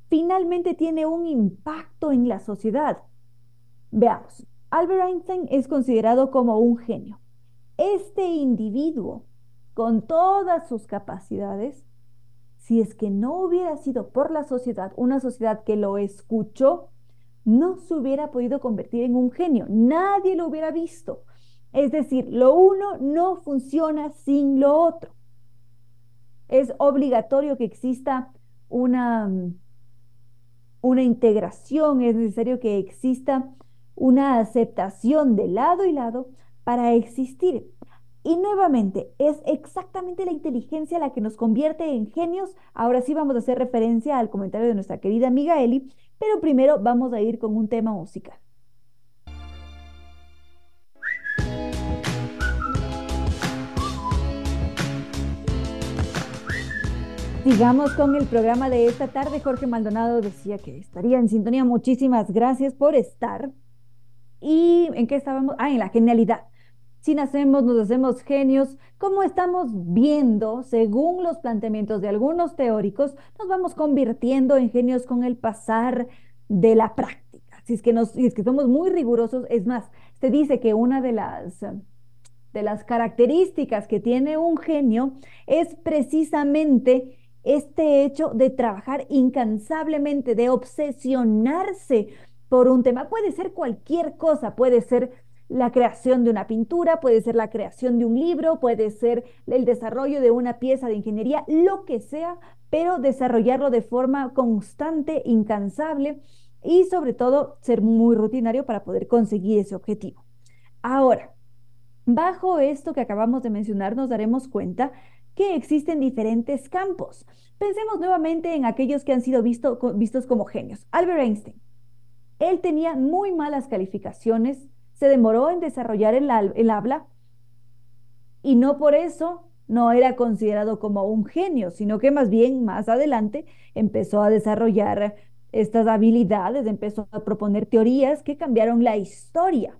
finalmente tiene un impacto en la sociedad. Veamos, Albert Einstein es considerado como un genio. Este individuo, con todas sus capacidades, si es que no hubiera sido por la sociedad, una sociedad que lo escuchó, no se hubiera podido convertir en un genio, nadie lo hubiera visto. Es decir, lo uno no funciona sin lo otro. Es obligatorio que exista una, una integración, es necesario que exista una aceptación de lado y lado para existir. Y nuevamente, es exactamente la inteligencia la que nos convierte en genios. Ahora sí vamos a hacer referencia al comentario de nuestra querida amiga Eli, pero primero vamos a ir con un tema musical. Sigamos con el programa de esta tarde. Jorge Maldonado decía que estaría en sintonía. Muchísimas gracias por estar. ¿Y en qué estábamos? Ah, en la genialidad. Si nacemos, nos hacemos genios. Como estamos viendo, según los planteamientos de algunos teóricos, nos vamos convirtiendo en genios con el pasar de la práctica. Si es que, nos, que somos muy rigurosos, es más, se dice que una de las de las características que tiene un genio es precisamente este hecho de trabajar incansablemente, de obsesionarse por un tema. Puede ser cualquier cosa, puede ser la creación de una pintura, puede ser la creación de un libro, puede ser el desarrollo de una pieza de ingeniería, lo que sea, pero desarrollarlo de forma constante, incansable y sobre todo ser muy rutinario para poder conseguir ese objetivo. Ahora, bajo esto que acabamos de mencionar, nos daremos cuenta que existen diferentes campos. Pensemos nuevamente en aquellos que han sido vistos como genios. Albert Einstein. Él tenía muy malas calificaciones, se demoró en desarrollar el, habla y no por eso no era considerado como un genio, sino que más bien más adelante empezó a desarrollar estas habilidades, empezó a proponer teorías que cambiaron la historia.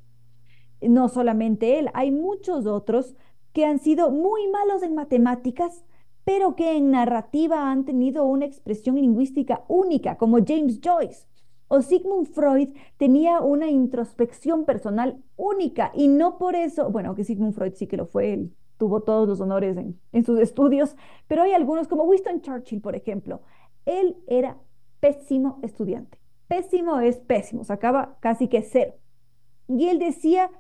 No solamente él, hay muchos otros que han sido muy malos en matemáticas, pero que en narrativa han tenido una expresión lingüística única, como James Joyce. O Sigmund Freud tenía una introspección personal única y no por eso, bueno, que Sigmund Freud sí que lo fue, él tuvo todos los honores en, en sus estudios, pero hay algunos como Winston Churchill, por ejemplo. Él era pésimo estudiante. Pésimo es pésimo, sacaba casi que cero. Y él decía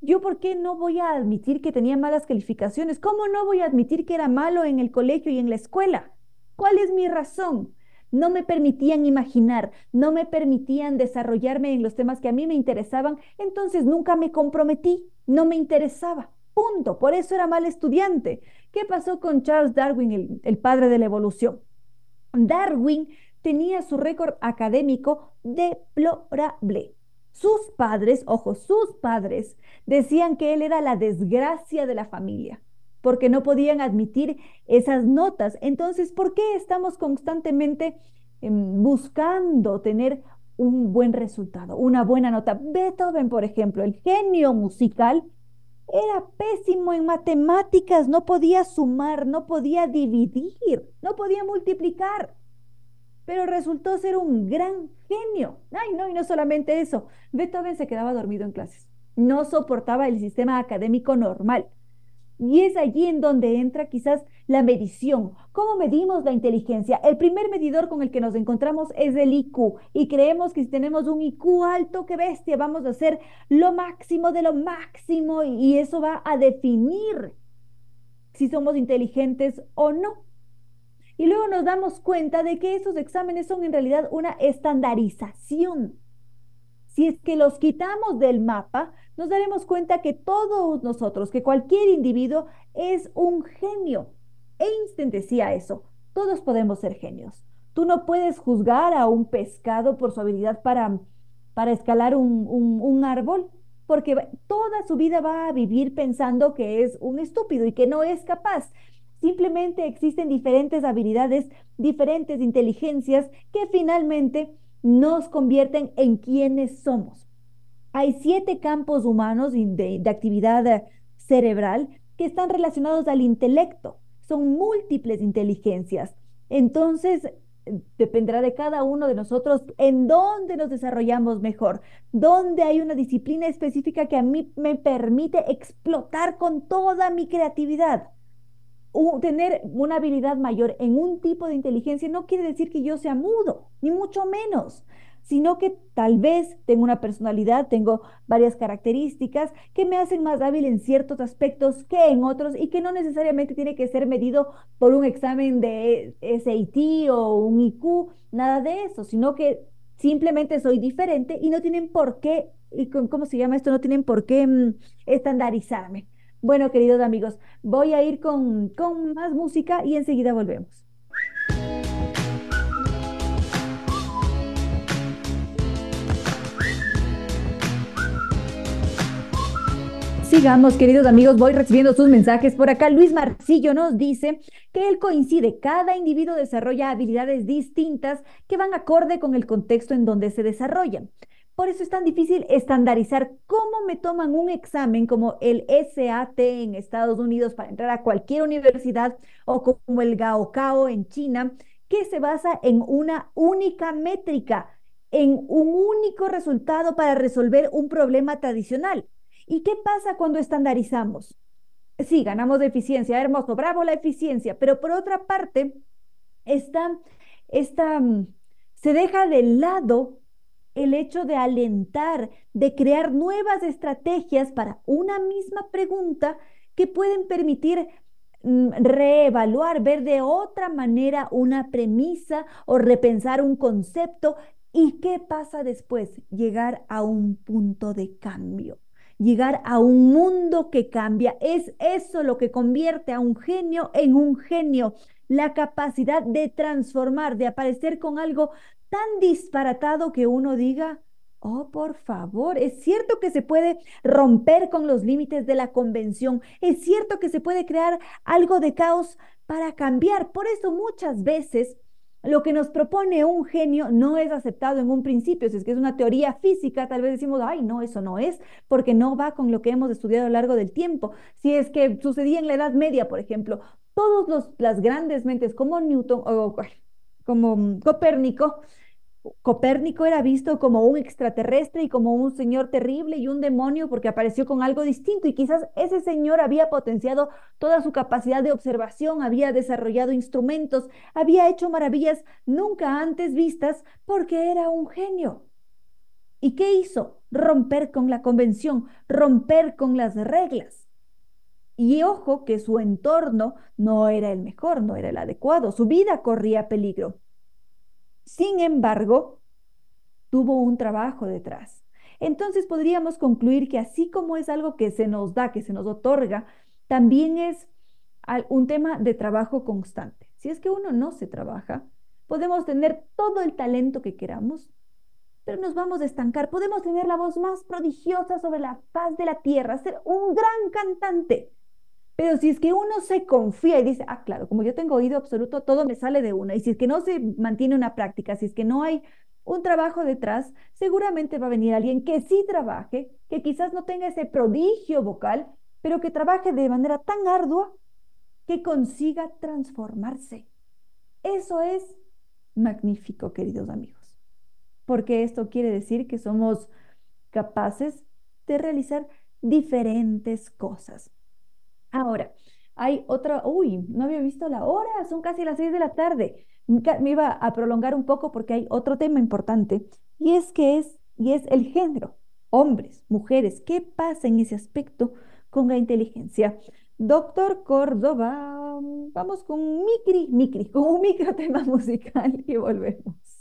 ¿Yo por qué no voy a admitir que tenía malas calificaciones? ¿Cómo no voy a admitir que era malo en el colegio y en la escuela? ¿Cuál es mi razón? No me permitían imaginar, no me permitían desarrollarme en los temas que a mí me interesaban, entonces nunca me comprometí, no me interesaba. Punto. Por eso era mal estudiante. ¿Qué pasó con Charles Darwin, el, padre de la evolución? Darwin tenía su récord académico deplorable. Sus padres, ojo, sus padres decían que él era la desgracia de la familia, porque no podían admitir esas notas. Entonces, ¿por qué estamos constantemente em, buscando tener un buen resultado, una buena nota? Beethoven, por ejemplo, el genio musical, era pésimo en matemáticas, no podía sumar, no podía dividir, no podía multiplicar pero resultó ser un gran genio. Ay, no, y no solamente eso, Beethoven se quedaba dormido en clases, no soportaba el sistema académico normal. Y es allí en donde entra quizás la medición. ¿Cómo medimos la inteligencia? El primer medidor con el que nos encontramos es el IQ y creemos que si tenemos un IQ alto, que bestia, vamos a hacer lo máximo de lo máximo y eso va a definir si somos inteligentes o no y luego nos damos cuenta de que esos exámenes son en realidad una estandarización. Si es que los quitamos del mapa, nos daremos cuenta que todos nosotros, que cualquier individuo es un genio. Einstein decía eso, todos podemos ser genios. Tú no puedes juzgar a un pescado por su habilidad para, para escalar un, un árbol, porque toda su vida va a vivir pensando que es un estúpido y que no es capaz. Simplemente existen diferentes habilidades, diferentes inteligencias que finalmente nos convierten en quienes somos. Hay siete campos humanos de, actividad cerebral que están relacionados al intelecto. Son múltiples inteligencias. Entonces, dependerá de cada uno de nosotros en dónde nos desarrollamos mejor, dónde hay una disciplina específica que a mí me permite explotar con toda mi creatividad tener una habilidad mayor en un tipo de inteligencia no quiere decir que yo sea mudo, ni mucho menos. Sino que tal vez tengo una personalidad, tengo varias características que me hacen más hábil en ciertos aspectos que en otros y que no necesariamente tiene que ser medido por un examen de SAT o un IQ, nada de eso, sino que simplemente soy diferente y no tienen por qué, ¿cómo se llama esto? No tienen por qué mm, estandarizarme. Bueno, queridos amigos, voy a ir con, con más música y enseguida volvemos. Sigamos, queridos amigos, voy recibiendo sus mensajes por acá. Luis Marcillo nos dice que él coincide, cada individuo desarrolla habilidades distintas que van acorde con el contexto en donde se desarrollan. Por eso es tan difícil estandarizar cómo me toman un examen como el SAT en Estados Unidos para entrar a cualquier universidad o como el Gaokao en China, que se basa en una única métrica, en un único resultado para resolver un problema tradicional. ¿Y qué pasa cuando estandarizamos? Sí, ganamos de eficiencia, hermoso, bravo la eficiencia, pero por otra parte, esta, esta, mm, se deja de lado el hecho de alentar, de crear nuevas estrategias para una misma pregunta que pueden permitir mm, reevaluar, ver de otra manera una premisa o repensar un concepto. ¿Y qué pasa después? Llegar a un punto de cambio llegar a un mundo que cambia. Es eso lo que convierte a un genio en un genio, la capacidad de transformar, de aparecer con algo tan disparatado que uno diga, oh, por favor, es cierto que se puede romper con los límites de la convención, es cierto que se puede crear algo de caos para cambiar. Por eso muchas veces lo que nos propone un genio no es aceptado en un principio. Si es que es una teoría física, tal vez decimos, ay, no, eso no es, porque no va con lo que hemos estudiado a lo largo del tiempo. Si es que sucedía en la Edad Media, por ejemplo, todas las grandes mentes como Newton o como Copérnico, Copérnico era visto como un extraterrestre y como un señor terrible y un demonio porque apareció con algo distinto y quizás ese señor había potenciado toda su capacidad de observación, había desarrollado instrumentos, había hecho maravillas nunca antes vistas porque era un genio. ¿Y qué hizo? Romper con la convención, romper con las reglas. Y ojo que su entorno no era el mejor, no era el adecuado, su vida corría peligro. Sin embargo, tuvo un trabajo detrás. Entonces podríamos concluir que así como es algo que se nos da, que se nos otorga, también es un tema de trabajo constante. Si es que uno no se trabaja, podemos tener todo el talento que queramos, pero nos vamos a estancar. Podemos tener la voz más prodigiosa sobre la faz de la tierra, ser un gran cantante, pero si es que uno se confía y dice, ah, claro, como yo tengo oído absoluto, todo me sale de una. Y si es que no se mantiene una práctica, si es que no hay un trabajo detrás, seguramente va a venir alguien que sí trabaje, que quizás no tenga ese prodigio vocal, pero que trabaje de manera tan ardua que consiga transformarse. Eso es magnífico, queridos amigos, porque esto quiere decir que somos capaces de realizar diferentes cosas. Ahora, hay otra, uy, no había visto la hora, son casi las seis de la tarde. Me iba a prolongar un poco porque hay otro tema importante y es que es, y es el género, hombres, mujeres, ¿qué pasa en ese aspecto con la inteligencia? Doctor Córdoba, vamos con un micri, micri, con un micro tema musical y volvemos.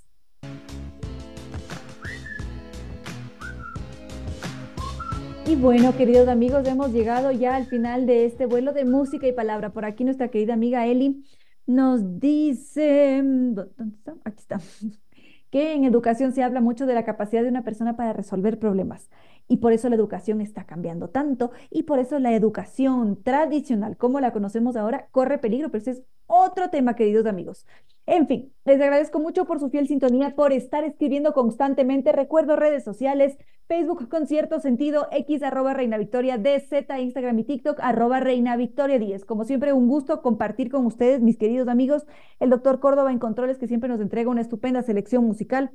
Y bueno, queridos amigos, hemos llegado ya al final de este vuelo de música y palabra. Por aquí nuestra querida amiga Eli nos dice, ¿dónde está? Aquí está, que en educación se habla mucho de la capacidad de una persona para resolver problemas. Y por eso la educación está cambiando tanto y por eso la educación tradicional, como la conocemos ahora, corre peligro. Pero ese es otro tema, queridos amigos. En fin, les agradezco mucho por su fiel sintonía, por estar escribiendo constantemente. Recuerdo redes sociales, Facebook con cierto sentido, X arroba Reina Victoria, DZ, Instagram y TikTok arroba Reina Victoria 10. Como siempre, un gusto compartir con ustedes, mis queridos amigos, el doctor Córdoba en Controles, que siempre nos entrega una estupenda selección musical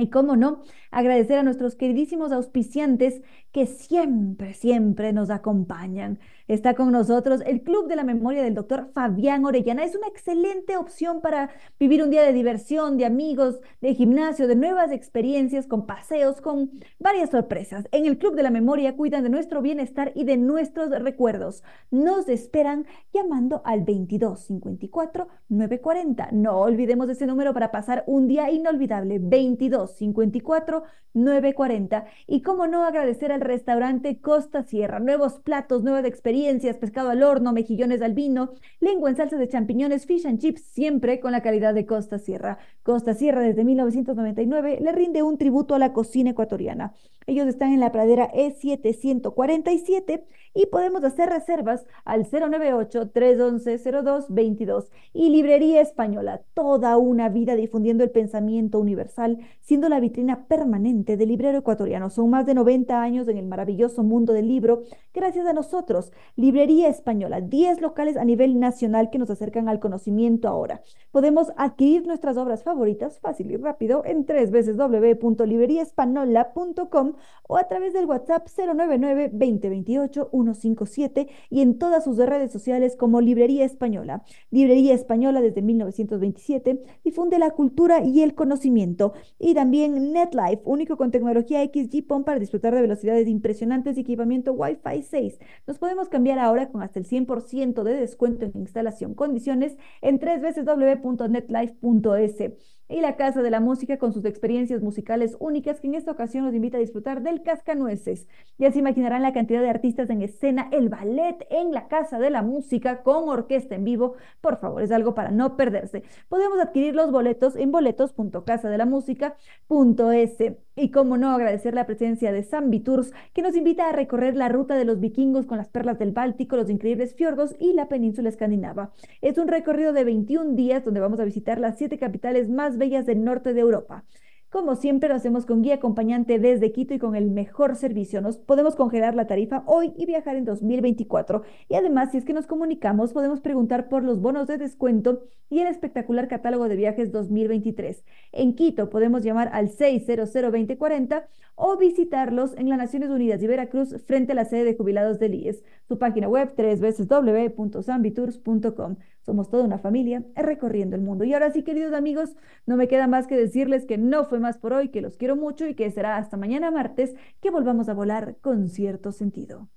y cómo no, agradecer a nuestros queridísimos auspiciantes que siempre, siempre nos acompañan. Está con nosotros el Club de la Memoria del doctor Fabián Orellana. Es una excelente opción para vivir un día de diversión, de amigos, de gimnasio, de nuevas experiencias, con paseos, con varias sorpresas. En el Club de la Memoria cuidan de nuestro bienestar y de nuestros recuerdos. Nos esperan llamando al 2254 940. No olvidemos ese número para pasar un día inolvidable. 2254 940. Y cómo no agradecer al restaurante Costa Sierra. Nuevos platos, nuevas experiencias, pescado al horno, mejillones al vino, lengua en salsa de champiñones, fish and chips, siempre con la calidad de Costa Sierra. Costa Sierra desde 1999 le rinde un tributo a la cocina ecuatoriana. Ellos están en la pradera E747 y podemos hacer reservas al 098-311-0222. Y Librería Española, toda una vida difundiendo el pensamiento universal, siendo la vitrina permanente del librero ecuatoriano. Son más de 90 años en el maravilloso mundo del libro, gracias a nosotros. Librería Española, 10 locales a nivel nacional que nos acercan al conocimiento ahora. Podemos adquirir nuestras obras favoritas fácil y rápido en tres veces www.libreriaespanola.com o a través del WhatsApp 099 2028 157 y en todas sus redes sociales como Librería Española. Librería Española desde 1927 difunde la cultura y el conocimiento. Y también NetLife, único con tecnología XG-PON para disfrutar de velocidades impresionantes y equipamiento Wi-Fi 6. Nos podemos cambiar ahora con hasta el 100% de descuento en instalación. Condiciones en tres veces www.netlife.es y la Casa de la Música con sus experiencias musicales únicas que en esta ocasión nos invita a disfrutar del Cascanueces. Ya se imaginarán la cantidad de artistas en escena, el ballet en la Casa de la Música con orquesta en vivo. Por favor, es algo para no perderse. Podemos adquirir los boletos en boletos.casadelamusica.es. Y cómo no agradecer la presencia de Zambi Tours, que nos invita a recorrer la ruta de los vikingos con las perlas del Báltico, los increíbles fiordos y la península escandinava. Es un recorrido de 21 días donde vamos a visitar las siete capitales más bellas del norte de Europa. Como siempre lo hacemos con guía acompañante desde Quito y con el mejor servicio. Nos podemos congelar la tarifa hoy y viajar en 2024. Y además, si es que nos comunicamos, podemos preguntar por los bonos de descuento y el espectacular catálogo de viajes 2023. En Quito podemos llamar al 600-2040 o visitarlos en las Naciones Unidas y Veracruz frente a la sede de jubilados del IES. Su página web www.sambitours.com. Somos toda una familia recorriendo el mundo. Y ahora sí, queridos amigos, no me queda más que decirles que no fue más por hoy, que los quiero mucho y que será hasta mañana martes que volvamos a volar con cierto sentido.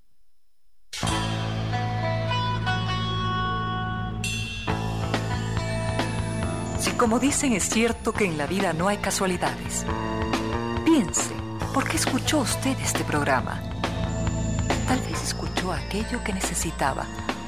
Si como dicen es cierto que en la vida no hay casualidades, piense, ¿por qué escuchó usted este programa? Tal vez escuchó aquello que necesitaba